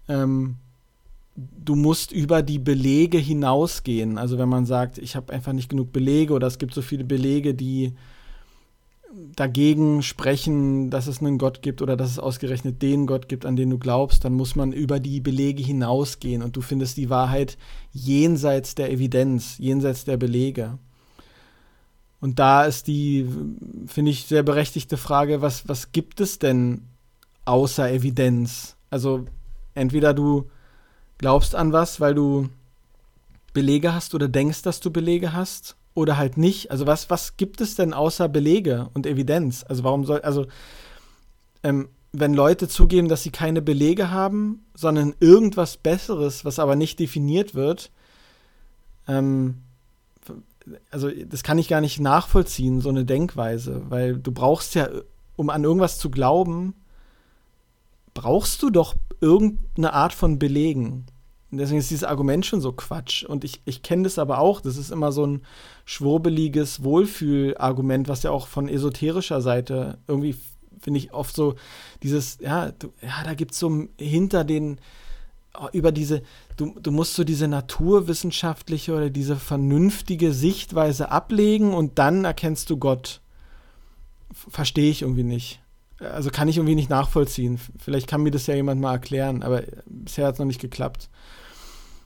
[SPEAKER 2] ähm, du musst über die Belege hinausgehen. Also wenn man sagt, ich habe einfach nicht genug Belege oder es gibt so viele Belege, die dagegen sprechen, dass es einen Gott gibt oder dass es ausgerechnet den Gott gibt, an den du glaubst, dann muss man über die Belege hinausgehen und du findest die Wahrheit jenseits der Evidenz, jenseits der Belege. Und da ist die, finde ich, sehr berechtigte Frage, was, was gibt es denn außer Evidenz? Also entweder du glaubst an was, weil du Belege hast oder denkst, dass du Belege hast oder halt nicht. Also was, was gibt es denn außer Belege und Evidenz? Also warum soll, also ähm, wenn Leute zugeben, dass sie keine Belege haben, sondern irgendwas Besseres, was aber nicht definiert wird, ähm, also das kann ich gar nicht nachvollziehen, so eine Denkweise, weil du brauchst ja, um an irgendwas zu glauben, brauchst du doch irgendeine Art von Belegen. Und deswegen ist dieses Argument schon so Quatsch. Und ich, ich kenne das aber auch. Das ist immer so ein schwurbeliges Wohlfühlargument, was ja auch von esoterischer Seite irgendwie finde ich oft so dieses, ja, du, ja, da gibt es so hinter den, oh, über diese, du, du musst so diese naturwissenschaftliche oder diese vernünftige Sichtweise ablegen und dann erkennst du Gott. Verstehe ich irgendwie nicht. Also kann ich irgendwie nicht nachvollziehen. Vielleicht kann mir das ja jemand mal erklären, aber bisher hat es noch nicht geklappt.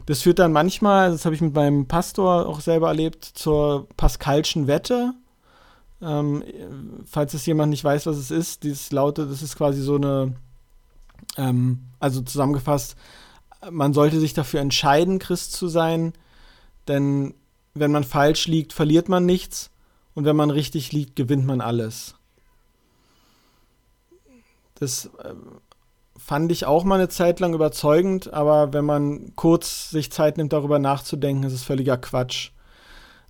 [SPEAKER 2] Das führt dann manchmal, das habe ich mit meinem Pastor auch selber erlebt, zur Pascalschen Wette. Ähm, falls es jemand nicht weiß, was es ist, dieses laute, das ist quasi so eine, ähm, also zusammengefasst, man sollte sich dafür entscheiden, Christ zu sein, denn wenn man falsch liegt, verliert man nichts und wenn man richtig liegt, gewinnt man alles. Das äh, fand ich auch mal eine Zeit lang überzeugend, aber wenn man kurz sich Zeit nimmt, darüber nachzudenken, ist es völliger Quatsch.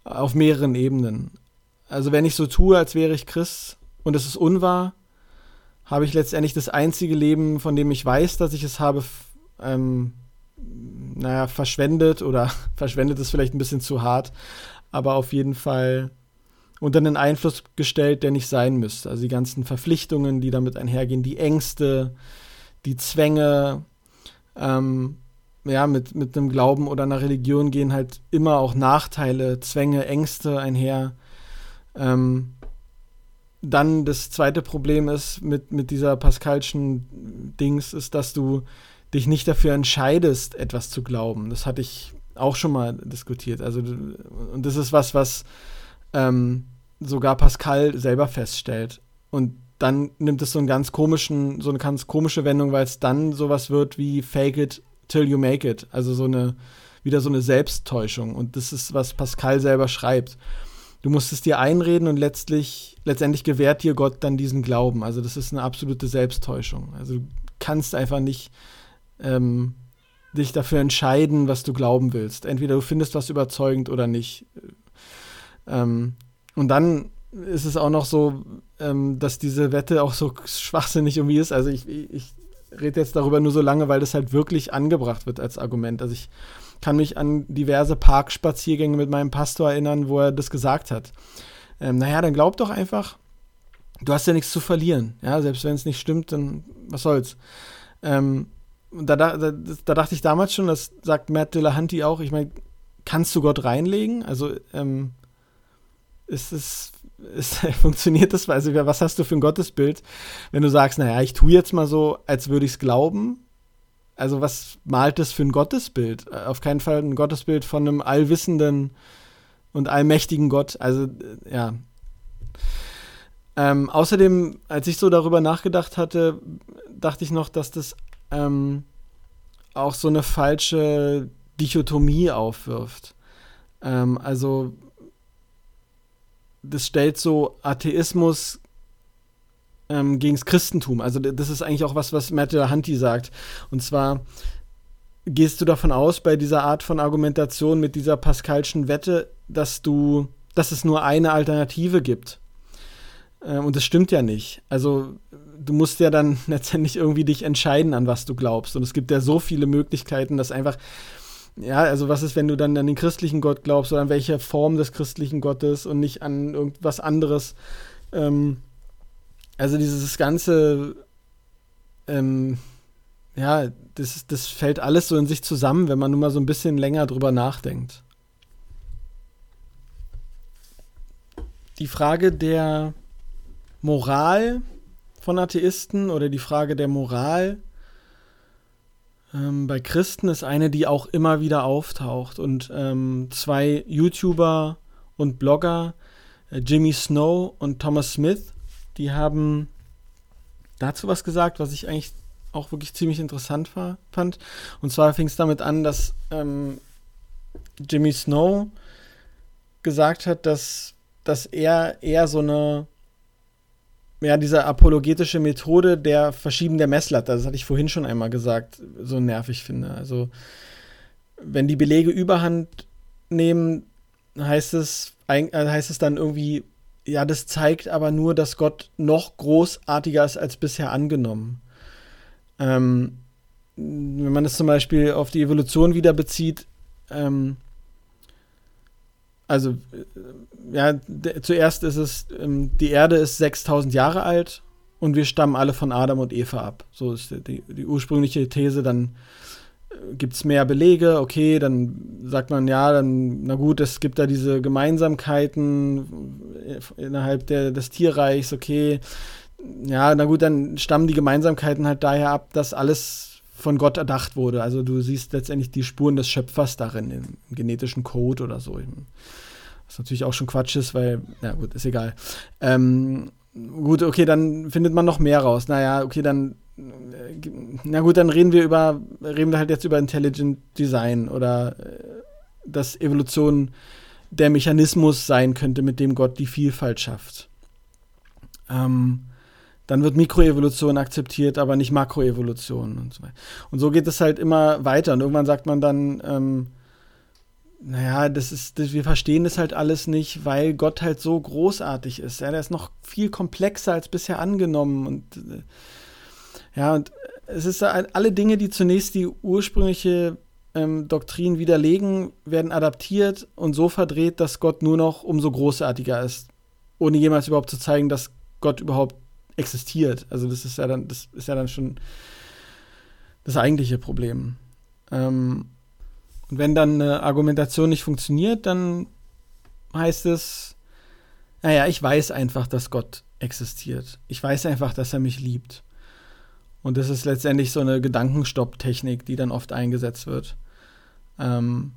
[SPEAKER 2] Auf mehreren Ebenen. Also wenn ich so tue, als wäre ich Christ und es ist unwahr, habe ich letztendlich das einzige Leben, von dem ich weiß, dass ich es habe, ähm, naja, verschwendet oder verschwendet ist vielleicht ein bisschen zu hart, aber auf jeden Fall unter einen Einfluss gestellt, der nicht sein müsste. Also die ganzen Verpflichtungen, die damit einhergehen, die Ängste, die Zwänge, ähm, ja, mit, mit einem Glauben oder einer Religion gehen halt immer auch Nachteile, Zwänge, Ängste einher. Ähm, dann das zweite Problem ist mit, mit dieser Pascalschen Dings, ist, dass du dich nicht dafür entscheidest, etwas zu glauben. Das hatte ich auch schon mal diskutiert. Also, und das ist was, was ähm, sogar Pascal selber feststellt. Und dann nimmt es so einen ganz komischen, so eine ganz komische Wendung, weil es dann sowas wird wie Fake it till you make it. Also so eine, wieder so eine Selbsttäuschung. Und das ist, was Pascal selber schreibt. Du musst es dir einreden und letztlich, letztendlich gewährt dir Gott dann diesen Glauben. Also das ist eine absolute Selbsttäuschung. Also du kannst einfach nicht ähm, dich dafür entscheiden, was du glauben willst. Entweder du findest was überzeugend oder nicht. Ähm, und dann ist es auch noch so, ähm, dass diese Wette auch so schwachsinnig irgendwie ist. Also ich, ich rede jetzt darüber nur so lange, weil das halt wirklich angebracht wird als Argument. Also ich kann mich an diverse Parkspaziergänge mit meinem Pastor erinnern, wo er das gesagt hat. Ähm, naja, dann glaub doch einfach, du hast ja nichts zu verlieren. Ja, selbst wenn es nicht stimmt, dann was soll's. Ähm, da, da, da, dachte ich damals schon, das sagt Matt Dillahunty auch, ich meine, kannst du Gott reinlegen? Also ähm, ist es ist, funktioniert das? Also, was hast du für ein Gottesbild, wenn du sagst, naja, ich tue jetzt mal so, als würde ich es glauben? Also, was malt das für ein Gottesbild? Auf keinen Fall ein Gottesbild von einem allwissenden und allmächtigen Gott. Also, ja. Ähm, außerdem, als ich so darüber nachgedacht hatte, dachte ich noch, dass das ähm, auch so eine falsche Dichotomie aufwirft. Ähm, also das stellt so Atheismus ähm, gegen das Christentum. Also das ist eigentlich auch was, was Matthew Hunty sagt. Und zwar gehst du davon aus, bei dieser Art von Argumentation mit dieser Pascalschen Wette, dass du, dass es nur eine Alternative gibt. Äh, und das stimmt ja nicht. Also du musst ja dann letztendlich irgendwie dich entscheiden, an was du glaubst. Und es gibt ja so viele Möglichkeiten, dass einfach ja, also was ist, wenn du dann an den christlichen Gott glaubst oder an welche Form des christlichen Gottes und nicht an irgendwas anderes? Ähm, also dieses ganze, ähm, ja, das, das fällt alles so in sich zusammen, wenn man nur mal so ein bisschen länger drüber nachdenkt. Die Frage der Moral von Atheisten oder die Frage der Moral ähm, bei Christen ist eine, die auch immer wieder auftaucht. Und ähm, zwei YouTuber und Blogger, äh, Jimmy Snow und Thomas Smith, die haben dazu was gesagt, was ich eigentlich auch wirklich ziemlich interessant war, fand. Und zwar fing es damit an, dass ähm, Jimmy Snow gesagt hat, dass, dass er eher so eine ja, diese apologetische Methode der Verschieben der Messlatte, das hatte ich vorhin schon einmal gesagt, so nervig finde. Also, wenn die Belege überhand nehmen, heißt es, äh, heißt es dann irgendwie, ja, das zeigt aber nur, dass Gott noch großartiger ist als bisher angenommen. Ähm, wenn man es zum Beispiel auf die Evolution wieder bezieht, ähm, also äh, ja, zuerst ist es, ähm, die Erde ist 6000 Jahre alt und wir stammen alle von Adam und Eva ab. So ist die, die ursprüngliche These. Dann äh, gibt es mehr Belege, okay, dann sagt man, ja, dann, na gut, es gibt da diese Gemeinsamkeiten innerhalb der, des Tierreichs, okay. Ja, na gut, dann stammen die Gemeinsamkeiten halt daher ab, dass alles von Gott erdacht wurde. Also du siehst letztendlich die Spuren des Schöpfers darin, im, im genetischen Code oder so. Was natürlich auch schon Quatsch ist, weil, ja gut, ist egal. Ähm, gut, okay, dann findet man noch mehr raus. Naja, okay, dann, äh, na gut, dann reden wir über, reden wir halt jetzt über Intelligent Design oder äh, dass Evolution der Mechanismus sein könnte, mit dem Gott die Vielfalt schafft. Ähm, dann wird Mikroevolution akzeptiert, aber nicht Makroevolution und so weiter. Und so geht es halt immer weiter. Und irgendwann sagt man dann, ähm, naja, das ist, das, wir verstehen das halt alles nicht, weil Gott halt so großartig ist. Ja, der ist noch viel komplexer als bisher angenommen. Und äh, ja, und es ist alle Dinge, die zunächst die ursprüngliche ähm, Doktrin widerlegen, werden adaptiert und so verdreht, dass Gott nur noch umso großartiger ist. Ohne jemals überhaupt zu zeigen, dass Gott überhaupt existiert. Also das ist ja dann, das ist ja dann schon das eigentliche Problem. Ähm, und wenn dann eine Argumentation nicht funktioniert, dann heißt es, naja, ich weiß einfach, dass Gott existiert. Ich weiß einfach, dass er mich liebt. Und das ist letztendlich so eine Gedankenstopp-Technik, die dann oft eingesetzt wird. Ähm,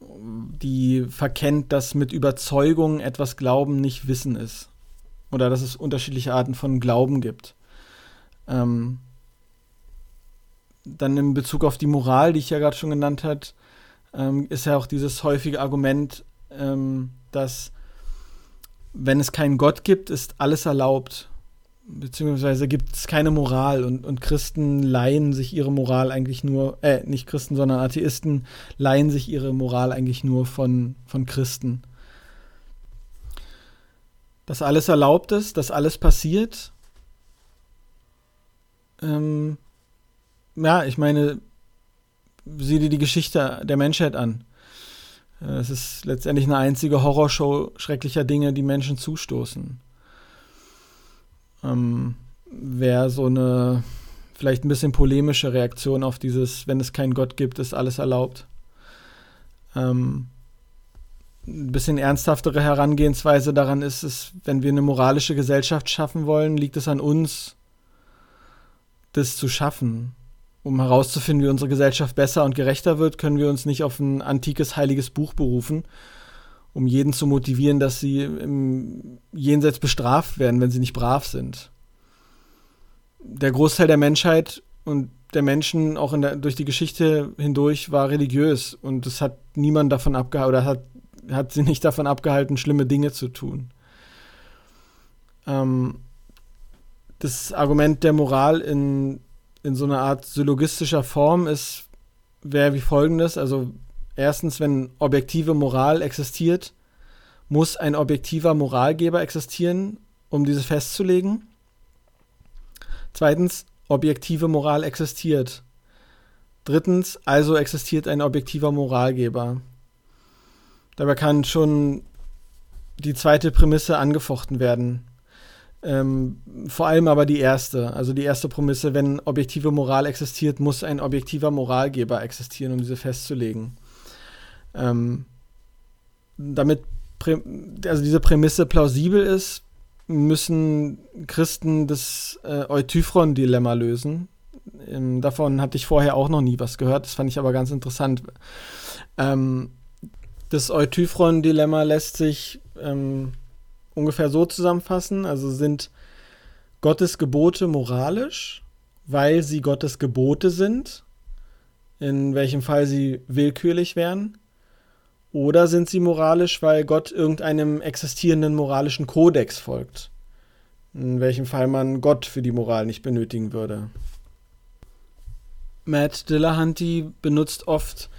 [SPEAKER 2] die verkennt, dass mit Überzeugung etwas Glauben nicht Wissen ist. Oder dass es unterschiedliche Arten von Glauben gibt. Ähm, dann in Bezug auf die Moral, die ich ja gerade schon genannt habe, ähm, ist ja auch dieses häufige Argument, ähm, dass wenn es keinen Gott gibt, ist alles erlaubt. Beziehungsweise gibt es keine Moral und, und Christen leihen sich ihre Moral eigentlich nur, äh, nicht Christen, sondern Atheisten leihen sich ihre Moral eigentlich nur von, von Christen. Dass alles erlaubt ist, dass alles passiert, ähm, ja, ich meine, sieh dir die Geschichte der Menschheit an. Es ist letztendlich eine einzige Horrorshow schrecklicher Dinge, die Menschen zustoßen. Ähm, Wäre so eine vielleicht ein bisschen polemische Reaktion auf dieses, wenn es keinen Gott gibt, ist alles erlaubt. Ähm, ein bisschen ernsthaftere Herangehensweise daran ist es, wenn wir eine moralische Gesellschaft schaffen wollen, liegt es an uns, das zu schaffen um herauszufinden, wie unsere Gesellschaft besser und gerechter wird, können wir uns nicht auf ein antikes heiliges Buch berufen, um jeden zu motivieren, dass sie im Jenseits bestraft werden, wenn sie nicht brav sind. Der Großteil der Menschheit und der Menschen auch der, durch die Geschichte hindurch war religiös und es hat niemand davon abgehalten oder hat, hat sie nicht davon abgehalten, schlimme Dinge zu tun. Ähm, das Argument der Moral in in so einer Art syllogistischer Form ist, wäre wie folgendes. Also erstens, wenn objektive Moral existiert, muss ein objektiver Moralgeber existieren, um diese festzulegen. Zweitens, objektive Moral existiert. Drittens, also existiert ein objektiver Moralgeber. Dabei kann schon die zweite Prämisse angefochten werden. Ähm, vor allem aber die erste, also die erste Prämisse, wenn objektive Moral existiert, muss ein objektiver Moralgeber existieren, um diese festzulegen. Ähm, damit also diese Prämisse plausibel ist, müssen Christen das äh, Eutyphron-Dilemma lösen. Ähm, davon hatte ich vorher auch noch nie was gehört, das fand ich aber ganz interessant. Ähm, das Eutyphron-Dilemma lässt sich ähm, ungefähr so zusammenfassen. Also sind Gottes Gebote moralisch, weil sie Gottes Gebote sind, in welchem Fall sie willkürlich wären. Oder sind sie moralisch, weil Gott irgendeinem existierenden moralischen Kodex folgt, in welchem Fall man Gott für die Moral nicht benötigen würde. Matt Dillahunty benutzt oft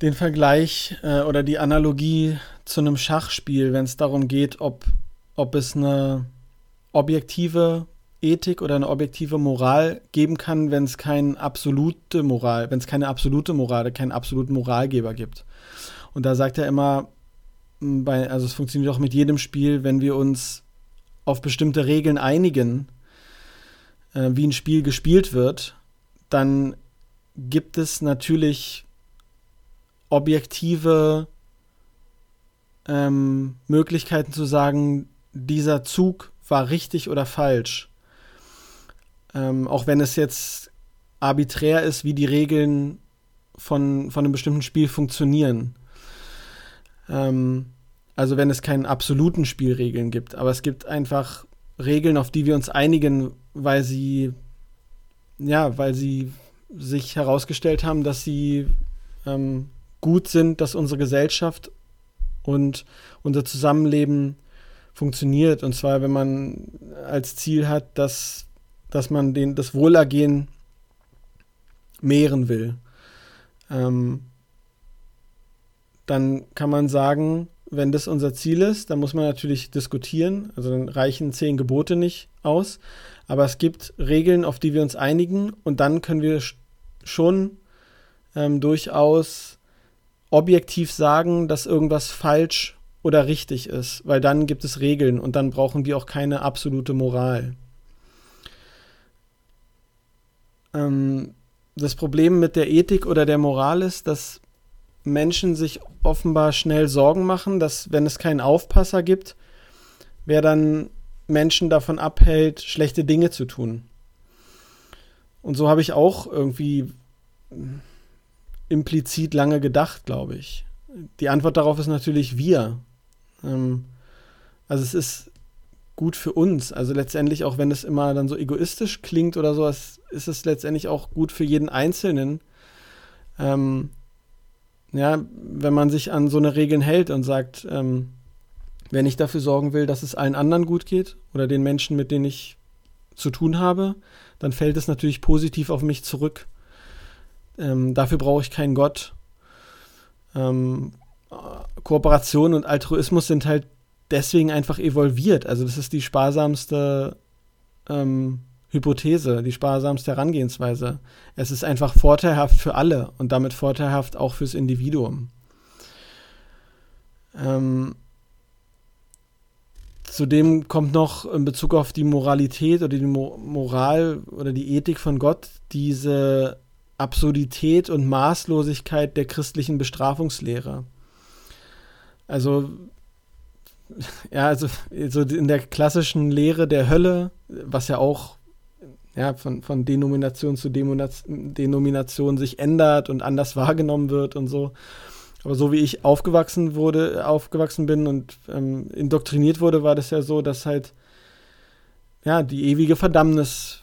[SPEAKER 2] den Vergleich äh, oder die Analogie zu einem Schachspiel, wenn es darum geht, ob, ob es eine objektive Ethik oder eine objektive Moral geben kann, wenn es keine absolute Moral, wenn es keine absolute Moral, keinen absoluten Moralgeber gibt. Und da sagt er immer, bei, also es funktioniert auch mit jedem Spiel, wenn wir uns auf bestimmte Regeln einigen, äh, wie ein Spiel gespielt wird, dann gibt es natürlich objektive ähm, Möglichkeiten zu sagen, dieser Zug war richtig oder falsch. Ähm, auch wenn es jetzt arbiträr ist, wie die Regeln von, von einem bestimmten Spiel funktionieren. Ähm, also wenn es keinen absoluten Spielregeln gibt, aber es gibt einfach Regeln, auf die wir uns einigen, weil sie, ja, weil sie sich herausgestellt haben, dass sie ähm, gut sind, dass unsere Gesellschaft und unser Zusammenleben funktioniert. Und zwar, wenn man als Ziel hat, dass, dass man den, das Wohlergehen mehren will. Ähm, dann kann man sagen, wenn das unser Ziel ist, dann muss man natürlich diskutieren. Also dann reichen zehn Gebote nicht aus. Aber es gibt Regeln, auf die wir uns einigen und dann können wir schon ähm, durchaus objektiv sagen, dass irgendwas falsch oder richtig ist, weil dann gibt es Regeln und dann brauchen wir auch keine absolute Moral. Ähm, das Problem mit der Ethik oder der Moral ist, dass Menschen sich offenbar schnell Sorgen machen, dass wenn es keinen Aufpasser gibt, wer dann Menschen davon abhält, schlechte Dinge zu tun. Und so habe ich auch irgendwie implizit lange gedacht, glaube ich. Die Antwort darauf ist natürlich wir. Ähm, also es ist gut für uns. Also letztendlich, auch wenn es immer dann so egoistisch klingt oder so, ist es letztendlich auch gut für jeden Einzelnen. Ähm, ja, wenn man sich an so eine Regeln hält und sagt, ähm, wenn ich dafür sorgen will, dass es allen anderen gut geht oder den Menschen, mit denen ich zu tun habe, dann fällt es natürlich positiv auf mich zurück. Ähm, dafür brauche ich keinen Gott. Ähm, Kooperation und Altruismus sind halt deswegen einfach evolviert. Also das ist die sparsamste ähm, Hypothese, die sparsamste Herangehensweise. Es ist einfach vorteilhaft für alle und damit vorteilhaft auch fürs Individuum. Ähm, zudem kommt noch in Bezug auf die Moralität oder die Mo Moral oder die Ethik von Gott diese Absurdität und Maßlosigkeit der christlichen Bestrafungslehre. Also, ja, also so in der klassischen Lehre der Hölle, was ja auch ja, von, von Denomination zu Denomination sich ändert und anders wahrgenommen wird und so. Aber so wie ich aufgewachsen wurde, aufgewachsen bin und ähm, indoktriniert wurde, war das ja so, dass halt ja die ewige Verdammnis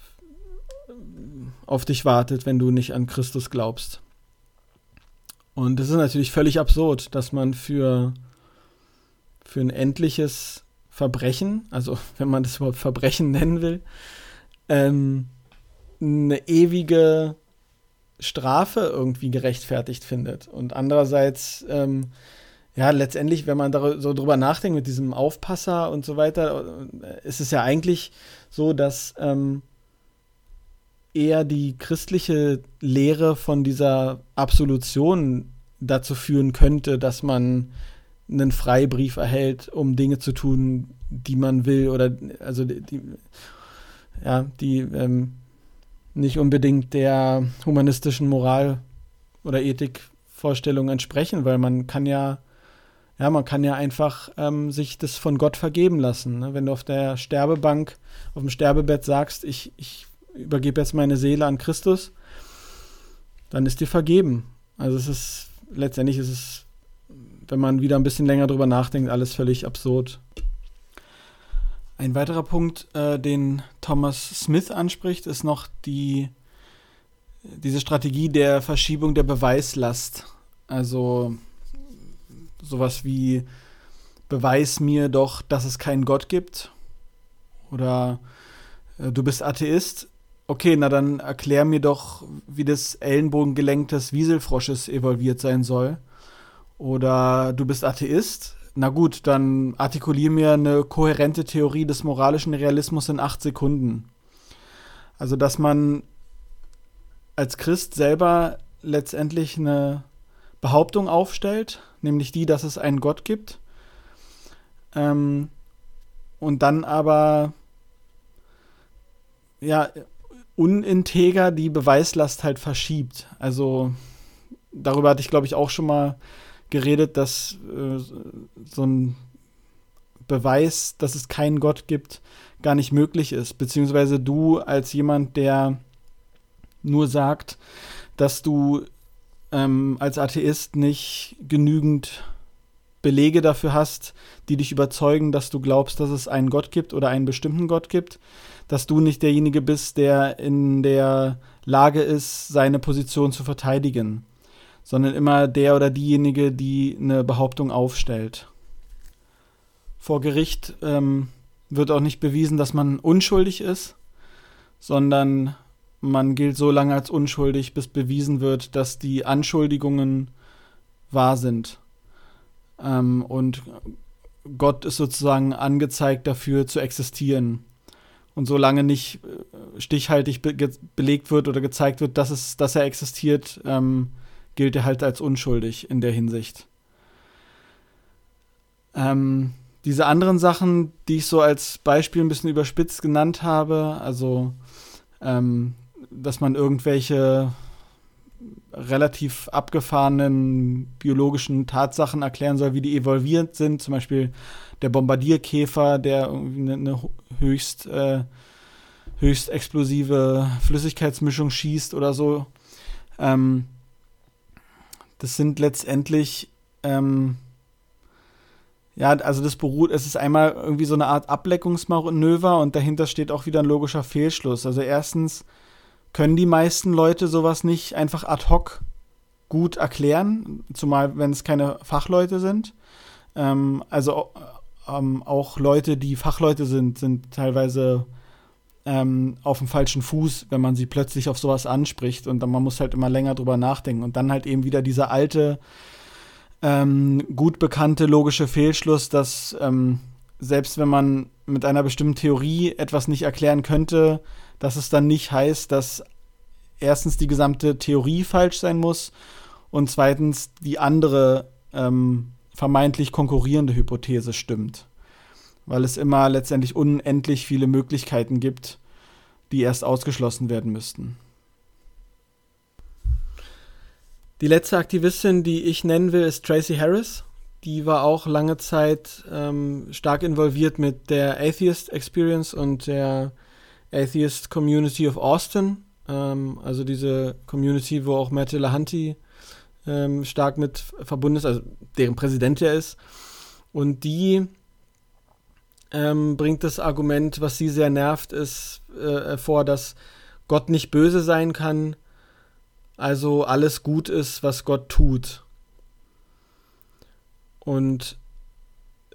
[SPEAKER 2] auf dich wartet, wenn du nicht an Christus glaubst. Und es ist natürlich völlig absurd, dass man für, für ein endliches Verbrechen, also wenn man das überhaupt Verbrechen nennen will, ähm, eine ewige Strafe irgendwie gerechtfertigt findet. Und andererseits, ähm, ja, letztendlich, wenn man so drüber nachdenkt mit diesem Aufpasser und so weiter, äh, ist es ja eigentlich so, dass ähm, eher die christliche Lehre von dieser Absolution dazu führen könnte, dass man einen Freibrief erhält, um Dinge zu tun, die man will oder also die, ja, die ähm, nicht unbedingt der humanistischen Moral oder Ethikvorstellung entsprechen, weil man kann ja ja, man kann ja einfach ähm, sich das von Gott vergeben lassen. Ne? Wenn du auf der Sterbebank, auf dem Sterbebett sagst, ich, ich übergebe jetzt meine Seele an Christus, dann ist dir vergeben. Also es ist, letztendlich ist es, wenn man wieder ein bisschen länger drüber nachdenkt, alles völlig absurd. Ein weiterer Punkt, äh, den Thomas Smith anspricht, ist noch die, diese Strategie der Verschiebung der Beweislast. Also sowas wie beweis mir doch, dass es keinen Gott gibt. Oder äh, du bist Atheist, Okay, na dann erklär mir doch, wie das Ellenbogengelenk des Wieselfrosches evolviert sein soll. Oder du bist Atheist? Na gut, dann artikulier mir eine kohärente Theorie des moralischen Realismus in acht Sekunden. Also, dass man als Christ selber letztendlich eine Behauptung aufstellt, nämlich die, dass es einen Gott gibt. Ähm, und dann aber ja uninteger die Beweislast halt verschiebt. Also darüber hatte ich, glaube ich, auch schon mal geredet, dass äh, so ein Beweis, dass es keinen Gott gibt, gar nicht möglich ist. Beziehungsweise du als jemand, der nur sagt, dass du ähm, als Atheist nicht genügend Belege dafür hast, die dich überzeugen, dass du glaubst, dass es einen Gott gibt oder einen bestimmten Gott gibt, dass du nicht derjenige bist, der in der Lage ist, seine Position zu verteidigen, sondern immer der oder diejenige, die eine Behauptung aufstellt. Vor Gericht ähm, wird auch nicht bewiesen, dass man unschuldig ist, sondern man gilt so lange als unschuldig, bis bewiesen wird, dass die Anschuldigungen wahr sind. Ähm, und Gott ist sozusagen angezeigt dafür zu existieren. Und solange nicht äh, stichhaltig be belegt wird oder gezeigt wird, dass, es, dass er existiert, ähm, gilt er halt als unschuldig in der Hinsicht. Ähm, diese anderen Sachen, die ich so als Beispiel ein bisschen überspitzt genannt habe, also ähm, dass man irgendwelche relativ abgefahrenen biologischen Tatsachen erklären soll, wie die evolviert sind. Zum Beispiel der Bombardierkäfer, der eine, eine höchst, äh, höchst explosive Flüssigkeitsmischung schießt oder so. Ähm, das sind letztendlich, ähm, ja, also das beruht, es ist einmal irgendwie so eine Art Ableckungsmanöver und dahinter steht auch wieder ein logischer Fehlschluss. Also erstens können die meisten Leute sowas nicht einfach ad hoc gut erklären, zumal wenn es keine Fachleute sind. Ähm, also ähm, auch Leute, die Fachleute sind, sind teilweise ähm, auf dem falschen Fuß, wenn man sie plötzlich auf sowas anspricht und dann man muss halt immer länger drüber nachdenken und dann halt eben wieder dieser alte, ähm, gut bekannte logische Fehlschluss, dass ähm, selbst wenn man mit einer bestimmten Theorie etwas nicht erklären könnte, dass es dann nicht heißt, dass erstens die gesamte Theorie falsch sein muss und zweitens die andere ähm, vermeintlich konkurrierende Hypothese stimmt. Weil es immer letztendlich unendlich viele Möglichkeiten gibt, die erst ausgeschlossen werden müssten. Die letzte Aktivistin, die ich nennen will, ist Tracy Harris. Die war auch lange Zeit ähm, stark involviert mit der Atheist Experience und der Atheist Community of Austin, ähm, also diese Community, wo auch Matt Dillahunty ähm, stark mit verbunden ist, also deren Präsident er ist. Und die ähm, bringt das Argument, was sie sehr nervt, ist äh, vor, dass Gott nicht böse sein kann, also alles gut ist, was Gott tut. Und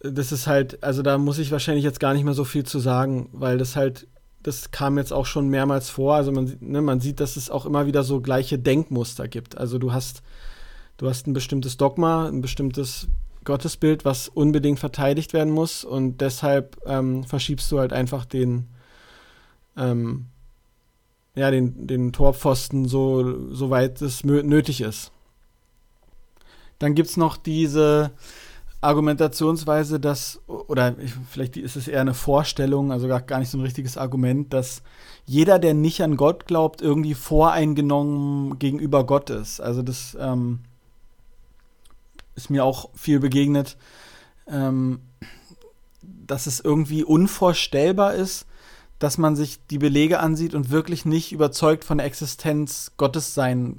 [SPEAKER 2] das ist halt, also da muss ich wahrscheinlich jetzt gar nicht mehr so viel zu sagen, weil das halt das kam jetzt auch schon mehrmals vor. Also man, ne, man sieht, dass es auch immer wieder so gleiche Denkmuster gibt. Also du hast, du hast ein bestimmtes Dogma, ein bestimmtes Gottesbild, was unbedingt verteidigt werden muss und deshalb ähm, verschiebst du halt einfach den, ähm, ja, den, den Torpfosten so, so weit es nötig ist. Dann gibt es noch diese Argumentationsweise, dass, oder vielleicht ist es eher eine Vorstellung, also gar, gar nicht so ein richtiges Argument, dass jeder, der nicht an Gott glaubt, irgendwie voreingenommen gegenüber Gott ist. Also das ähm, ist mir auch viel begegnet, ähm, dass es irgendwie unvorstellbar ist, dass man sich die Belege ansieht und wirklich nicht überzeugt von der Existenz Gottes sein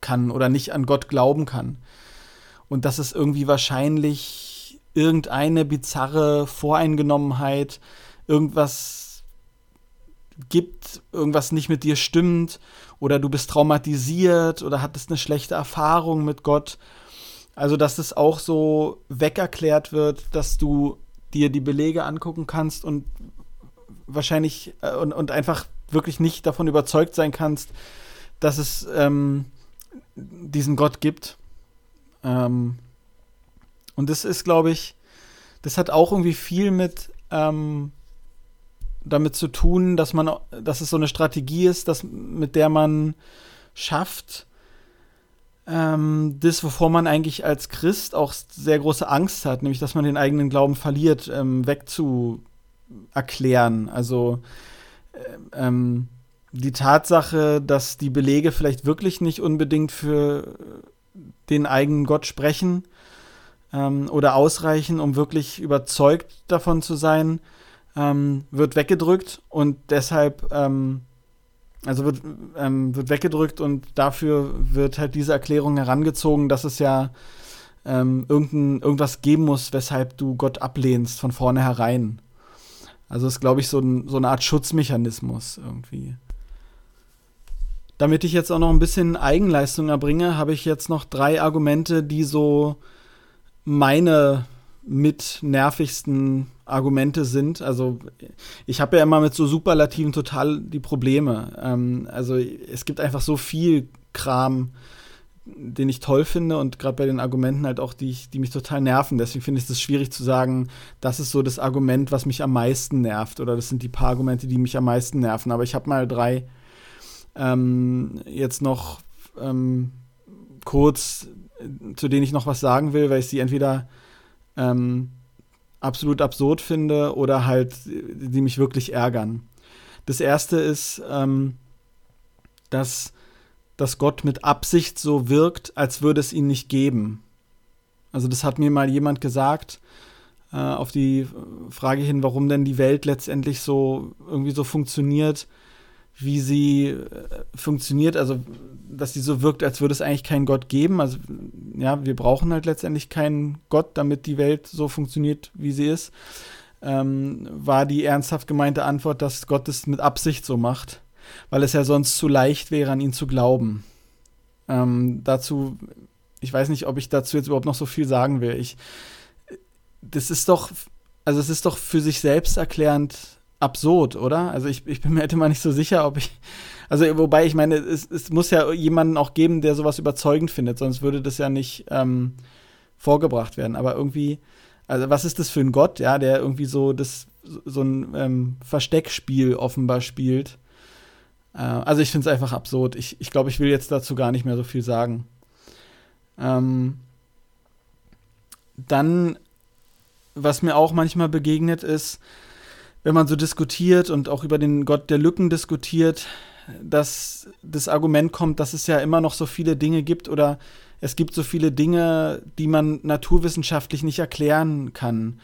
[SPEAKER 2] kann oder nicht an Gott glauben kann und dass es irgendwie wahrscheinlich irgendeine bizarre Voreingenommenheit, irgendwas gibt, irgendwas nicht mit dir stimmt oder du bist traumatisiert oder hattest eine schlechte Erfahrung mit Gott. Also, dass es auch so wegerklärt wird, dass du dir die Belege angucken kannst und wahrscheinlich äh, und, und einfach wirklich nicht davon überzeugt sein kannst, dass es ähm, diesen Gott gibt. Ähm, und das ist, glaube ich, das hat auch irgendwie viel mit ähm, damit zu tun, dass man, dass es so eine Strategie ist, dass, mit der man schafft, äh, ähm, das, wovor man eigentlich als Christ auch sehr große Angst hat, nämlich dass man den eigenen Glauben verliert, ähm, wegzuerklären. Also äh, ähm, die Tatsache, dass die Belege vielleicht wirklich nicht unbedingt für den eigenen Gott sprechen ähm, oder ausreichen, um wirklich überzeugt davon zu sein, ähm, wird weggedrückt und deshalb ähm, also wird, ähm, wird weggedrückt und dafür wird halt diese Erklärung herangezogen, dass es ja ähm, irgendwas geben muss, weshalb du Gott ablehnst von vornherein. Also ist, glaube ich, so, ein, so eine Art Schutzmechanismus irgendwie. Damit ich jetzt auch noch ein bisschen Eigenleistung erbringe, habe ich jetzt noch drei Argumente, die so meine mit nervigsten Argumente sind. Also ich habe ja immer mit so Superlativen total die Probleme. Ähm, also es gibt einfach so viel Kram, den ich toll finde und gerade bei den Argumenten halt auch, die, ich, die mich total nerven. Deswegen finde ich es schwierig zu sagen, das ist so das Argument, was mich am meisten nervt oder das sind die paar Argumente, die mich am meisten nerven. Aber ich habe mal drei ähm, jetzt noch ähm, kurz, zu denen ich noch was sagen will, weil ich sie entweder ähm, absolut absurd finde oder halt, die mich wirklich ärgern. Das erste ist, ähm, dass, dass Gott mit Absicht so wirkt, als würde es ihn nicht geben. Also das hat mir mal jemand gesagt, äh, auf die Frage hin, warum denn die Welt letztendlich so irgendwie so funktioniert, wie sie äh, funktioniert, also dass sie so wirkt, als würde es eigentlich keinen Gott geben. Also ja, wir brauchen halt letztendlich keinen Gott, damit die Welt so funktioniert, wie sie ist. Ähm, war die ernsthaft gemeinte Antwort, dass Gott es mit Absicht so macht, weil es ja sonst zu leicht wäre, an ihn zu glauben. Ähm, dazu, ich weiß nicht, ob ich dazu jetzt überhaupt noch so viel sagen will. Ich, das ist doch, also es ist doch für sich selbst erklärend absurd, oder? Also ich, ich bin mir halt immer nicht so sicher, ob ich. Also, wobei ich meine, es, es muss ja jemanden auch geben, der sowas überzeugend findet, sonst würde das ja nicht ähm, vorgebracht werden. Aber irgendwie, also was ist das für ein Gott, ja, der irgendwie so das so ein ähm, Versteckspiel offenbar spielt. Äh, also ich finde es einfach absurd. Ich, ich glaube, ich will jetzt dazu gar nicht mehr so viel sagen. Ähm, dann, was mir auch manchmal begegnet ist, wenn man so diskutiert und auch über den Gott der Lücken diskutiert, dass das Argument kommt, dass es ja immer noch so viele Dinge gibt oder es gibt so viele Dinge, die man naturwissenschaftlich nicht erklären kann,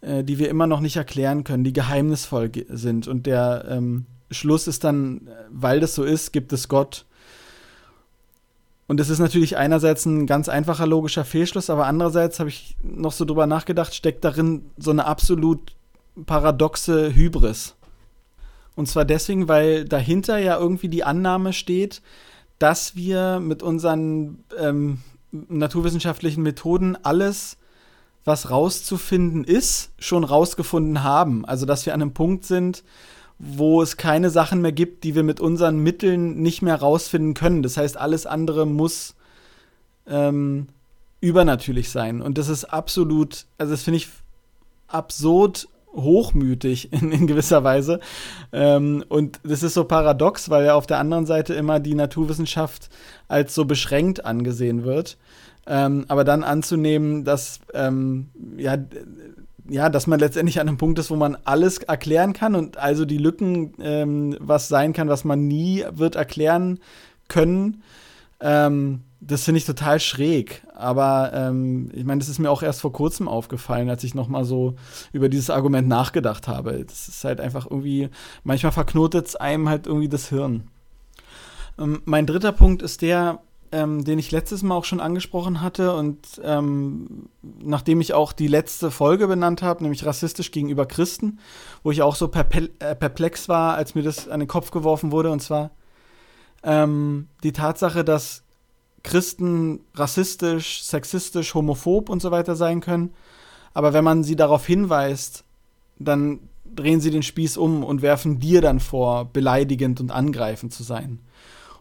[SPEAKER 2] äh, die wir immer noch nicht erklären können, die geheimnisvoll sind. Und der ähm, Schluss ist dann, weil das so ist, gibt es Gott. Und das ist natürlich einerseits ein ganz einfacher logischer Fehlschluss, aber andererseits habe ich noch so drüber nachgedacht, steckt darin so eine absolut paradoxe Hybris. Und zwar deswegen, weil dahinter ja irgendwie die Annahme steht, dass wir mit unseren ähm, naturwissenschaftlichen Methoden alles, was rauszufinden ist, schon rausgefunden haben. Also dass wir an einem Punkt sind, wo es keine Sachen mehr gibt, die wir mit unseren Mitteln nicht mehr rausfinden können. Das heißt, alles andere muss ähm, übernatürlich sein. Und das ist absolut, also das finde ich absurd hochmütig in, in gewisser Weise. Ähm, und das ist so paradox, weil ja auf der anderen Seite immer die Naturwissenschaft als so beschränkt angesehen wird. Ähm, aber dann anzunehmen, dass ähm, ja, ja, dass man letztendlich an einem Punkt ist, wo man alles erklären kann und also die Lücken, ähm, was sein kann, was man nie wird erklären können. Ähm, das finde ich total schräg. Aber ähm, ich meine, das ist mir auch erst vor kurzem aufgefallen, als ich noch mal so über dieses Argument nachgedacht habe. Das ist halt einfach irgendwie, manchmal verknotet es einem halt irgendwie das Hirn. Ähm, mein dritter Punkt ist der, ähm, den ich letztes Mal auch schon angesprochen hatte und ähm, nachdem ich auch die letzte Folge benannt habe, nämlich rassistisch gegenüber Christen, wo ich auch so äh, perplex war, als mir das an den Kopf geworfen wurde, und zwar ähm, die Tatsache, dass Christen rassistisch, sexistisch, homophob und so weiter sein können. Aber wenn man sie darauf hinweist, dann drehen sie den Spieß um und werfen dir dann vor, beleidigend und angreifend zu sein.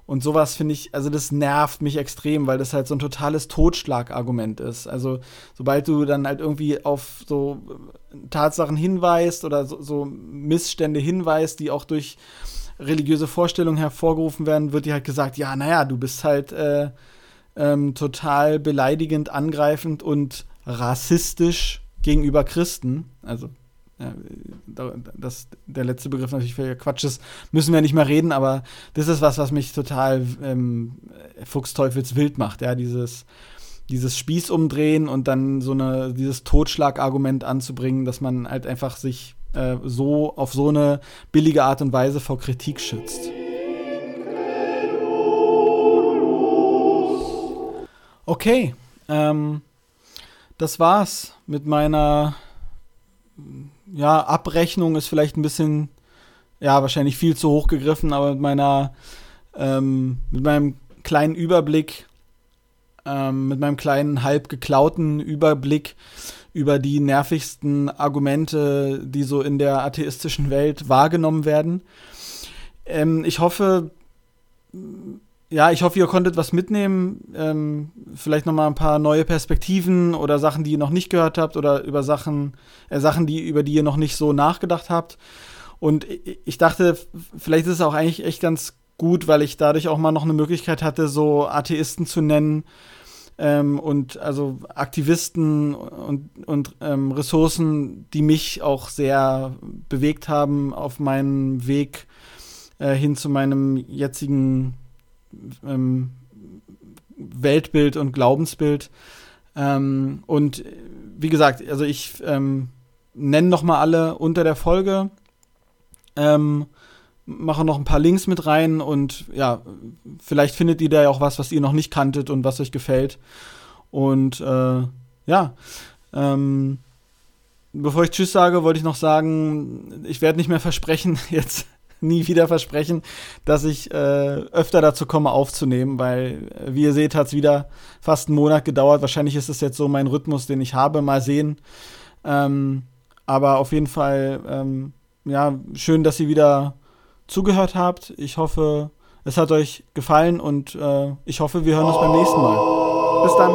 [SPEAKER 2] Und sowas finde ich, also das nervt mich extrem, weil das halt so ein totales Totschlagargument ist. Also sobald du dann halt irgendwie auf so Tatsachen hinweist oder so, so Missstände hinweist, die auch durch religiöse Vorstellungen hervorgerufen werden, wird dir halt gesagt, ja, naja, du bist halt, äh, ähm, total beleidigend, angreifend und rassistisch gegenüber Christen. Also ja, das, der letzte Begriff natürlich für Quatsch ist, müssen wir nicht mehr reden, aber das ist was, was mich total ähm, fuchsteufelswild macht, ja, dieses, dieses Spieß umdrehen und dann so eine, dieses Totschlagargument anzubringen, dass man halt einfach sich äh, so auf so eine billige Art und Weise vor Kritik schützt. Okay, ähm, das war's mit meiner ja, Abrechnung ist vielleicht ein bisschen, ja, wahrscheinlich viel zu hoch gegriffen, aber mit meiner, ähm, mit meinem kleinen Überblick, ähm, mit meinem kleinen halb geklauten Überblick über die nervigsten Argumente, die so in der atheistischen Welt wahrgenommen werden. Ähm, ich hoffe, ja, ich hoffe, ihr konntet was mitnehmen. Ähm, vielleicht nochmal ein paar neue Perspektiven oder Sachen, die ihr noch nicht gehört habt oder über Sachen, äh, Sachen, die, über die ihr noch nicht so nachgedacht habt. Und ich dachte, vielleicht ist es auch eigentlich echt ganz gut, weil ich dadurch auch mal noch eine Möglichkeit hatte, so Atheisten zu nennen ähm, und also Aktivisten und, und ähm, Ressourcen, die mich auch sehr bewegt haben auf meinem Weg äh, hin zu meinem jetzigen ähm, Weltbild und Glaubensbild. Ähm, und wie gesagt, also ich ähm, nenne noch mal alle unter der Folge, ähm, mache noch ein paar Links mit rein und ja, vielleicht findet ihr da ja auch was, was ihr noch nicht kanntet und was euch gefällt. Und äh, ja, ähm, bevor ich Tschüss sage, wollte ich noch sagen, ich werde nicht mehr versprechen, jetzt nie wieder versprechen, dass ich äh, öfter dazu komme aufzunehmen, weil, äh, wie ihr seht, hat es wieder fast einen Monat gedauert. Wahrscheinlich ist es jetzt so mein Rhythmus, den ich habe. Mal sehen. Ähm, aber auf jeden Fall, ähm, ja, schön, dass ihr wieder zugehört habt. Ich hoffe, es hat euch gefallen und äh, ich hoffe, wir hören uns beim nächsten Mal. Bis dann.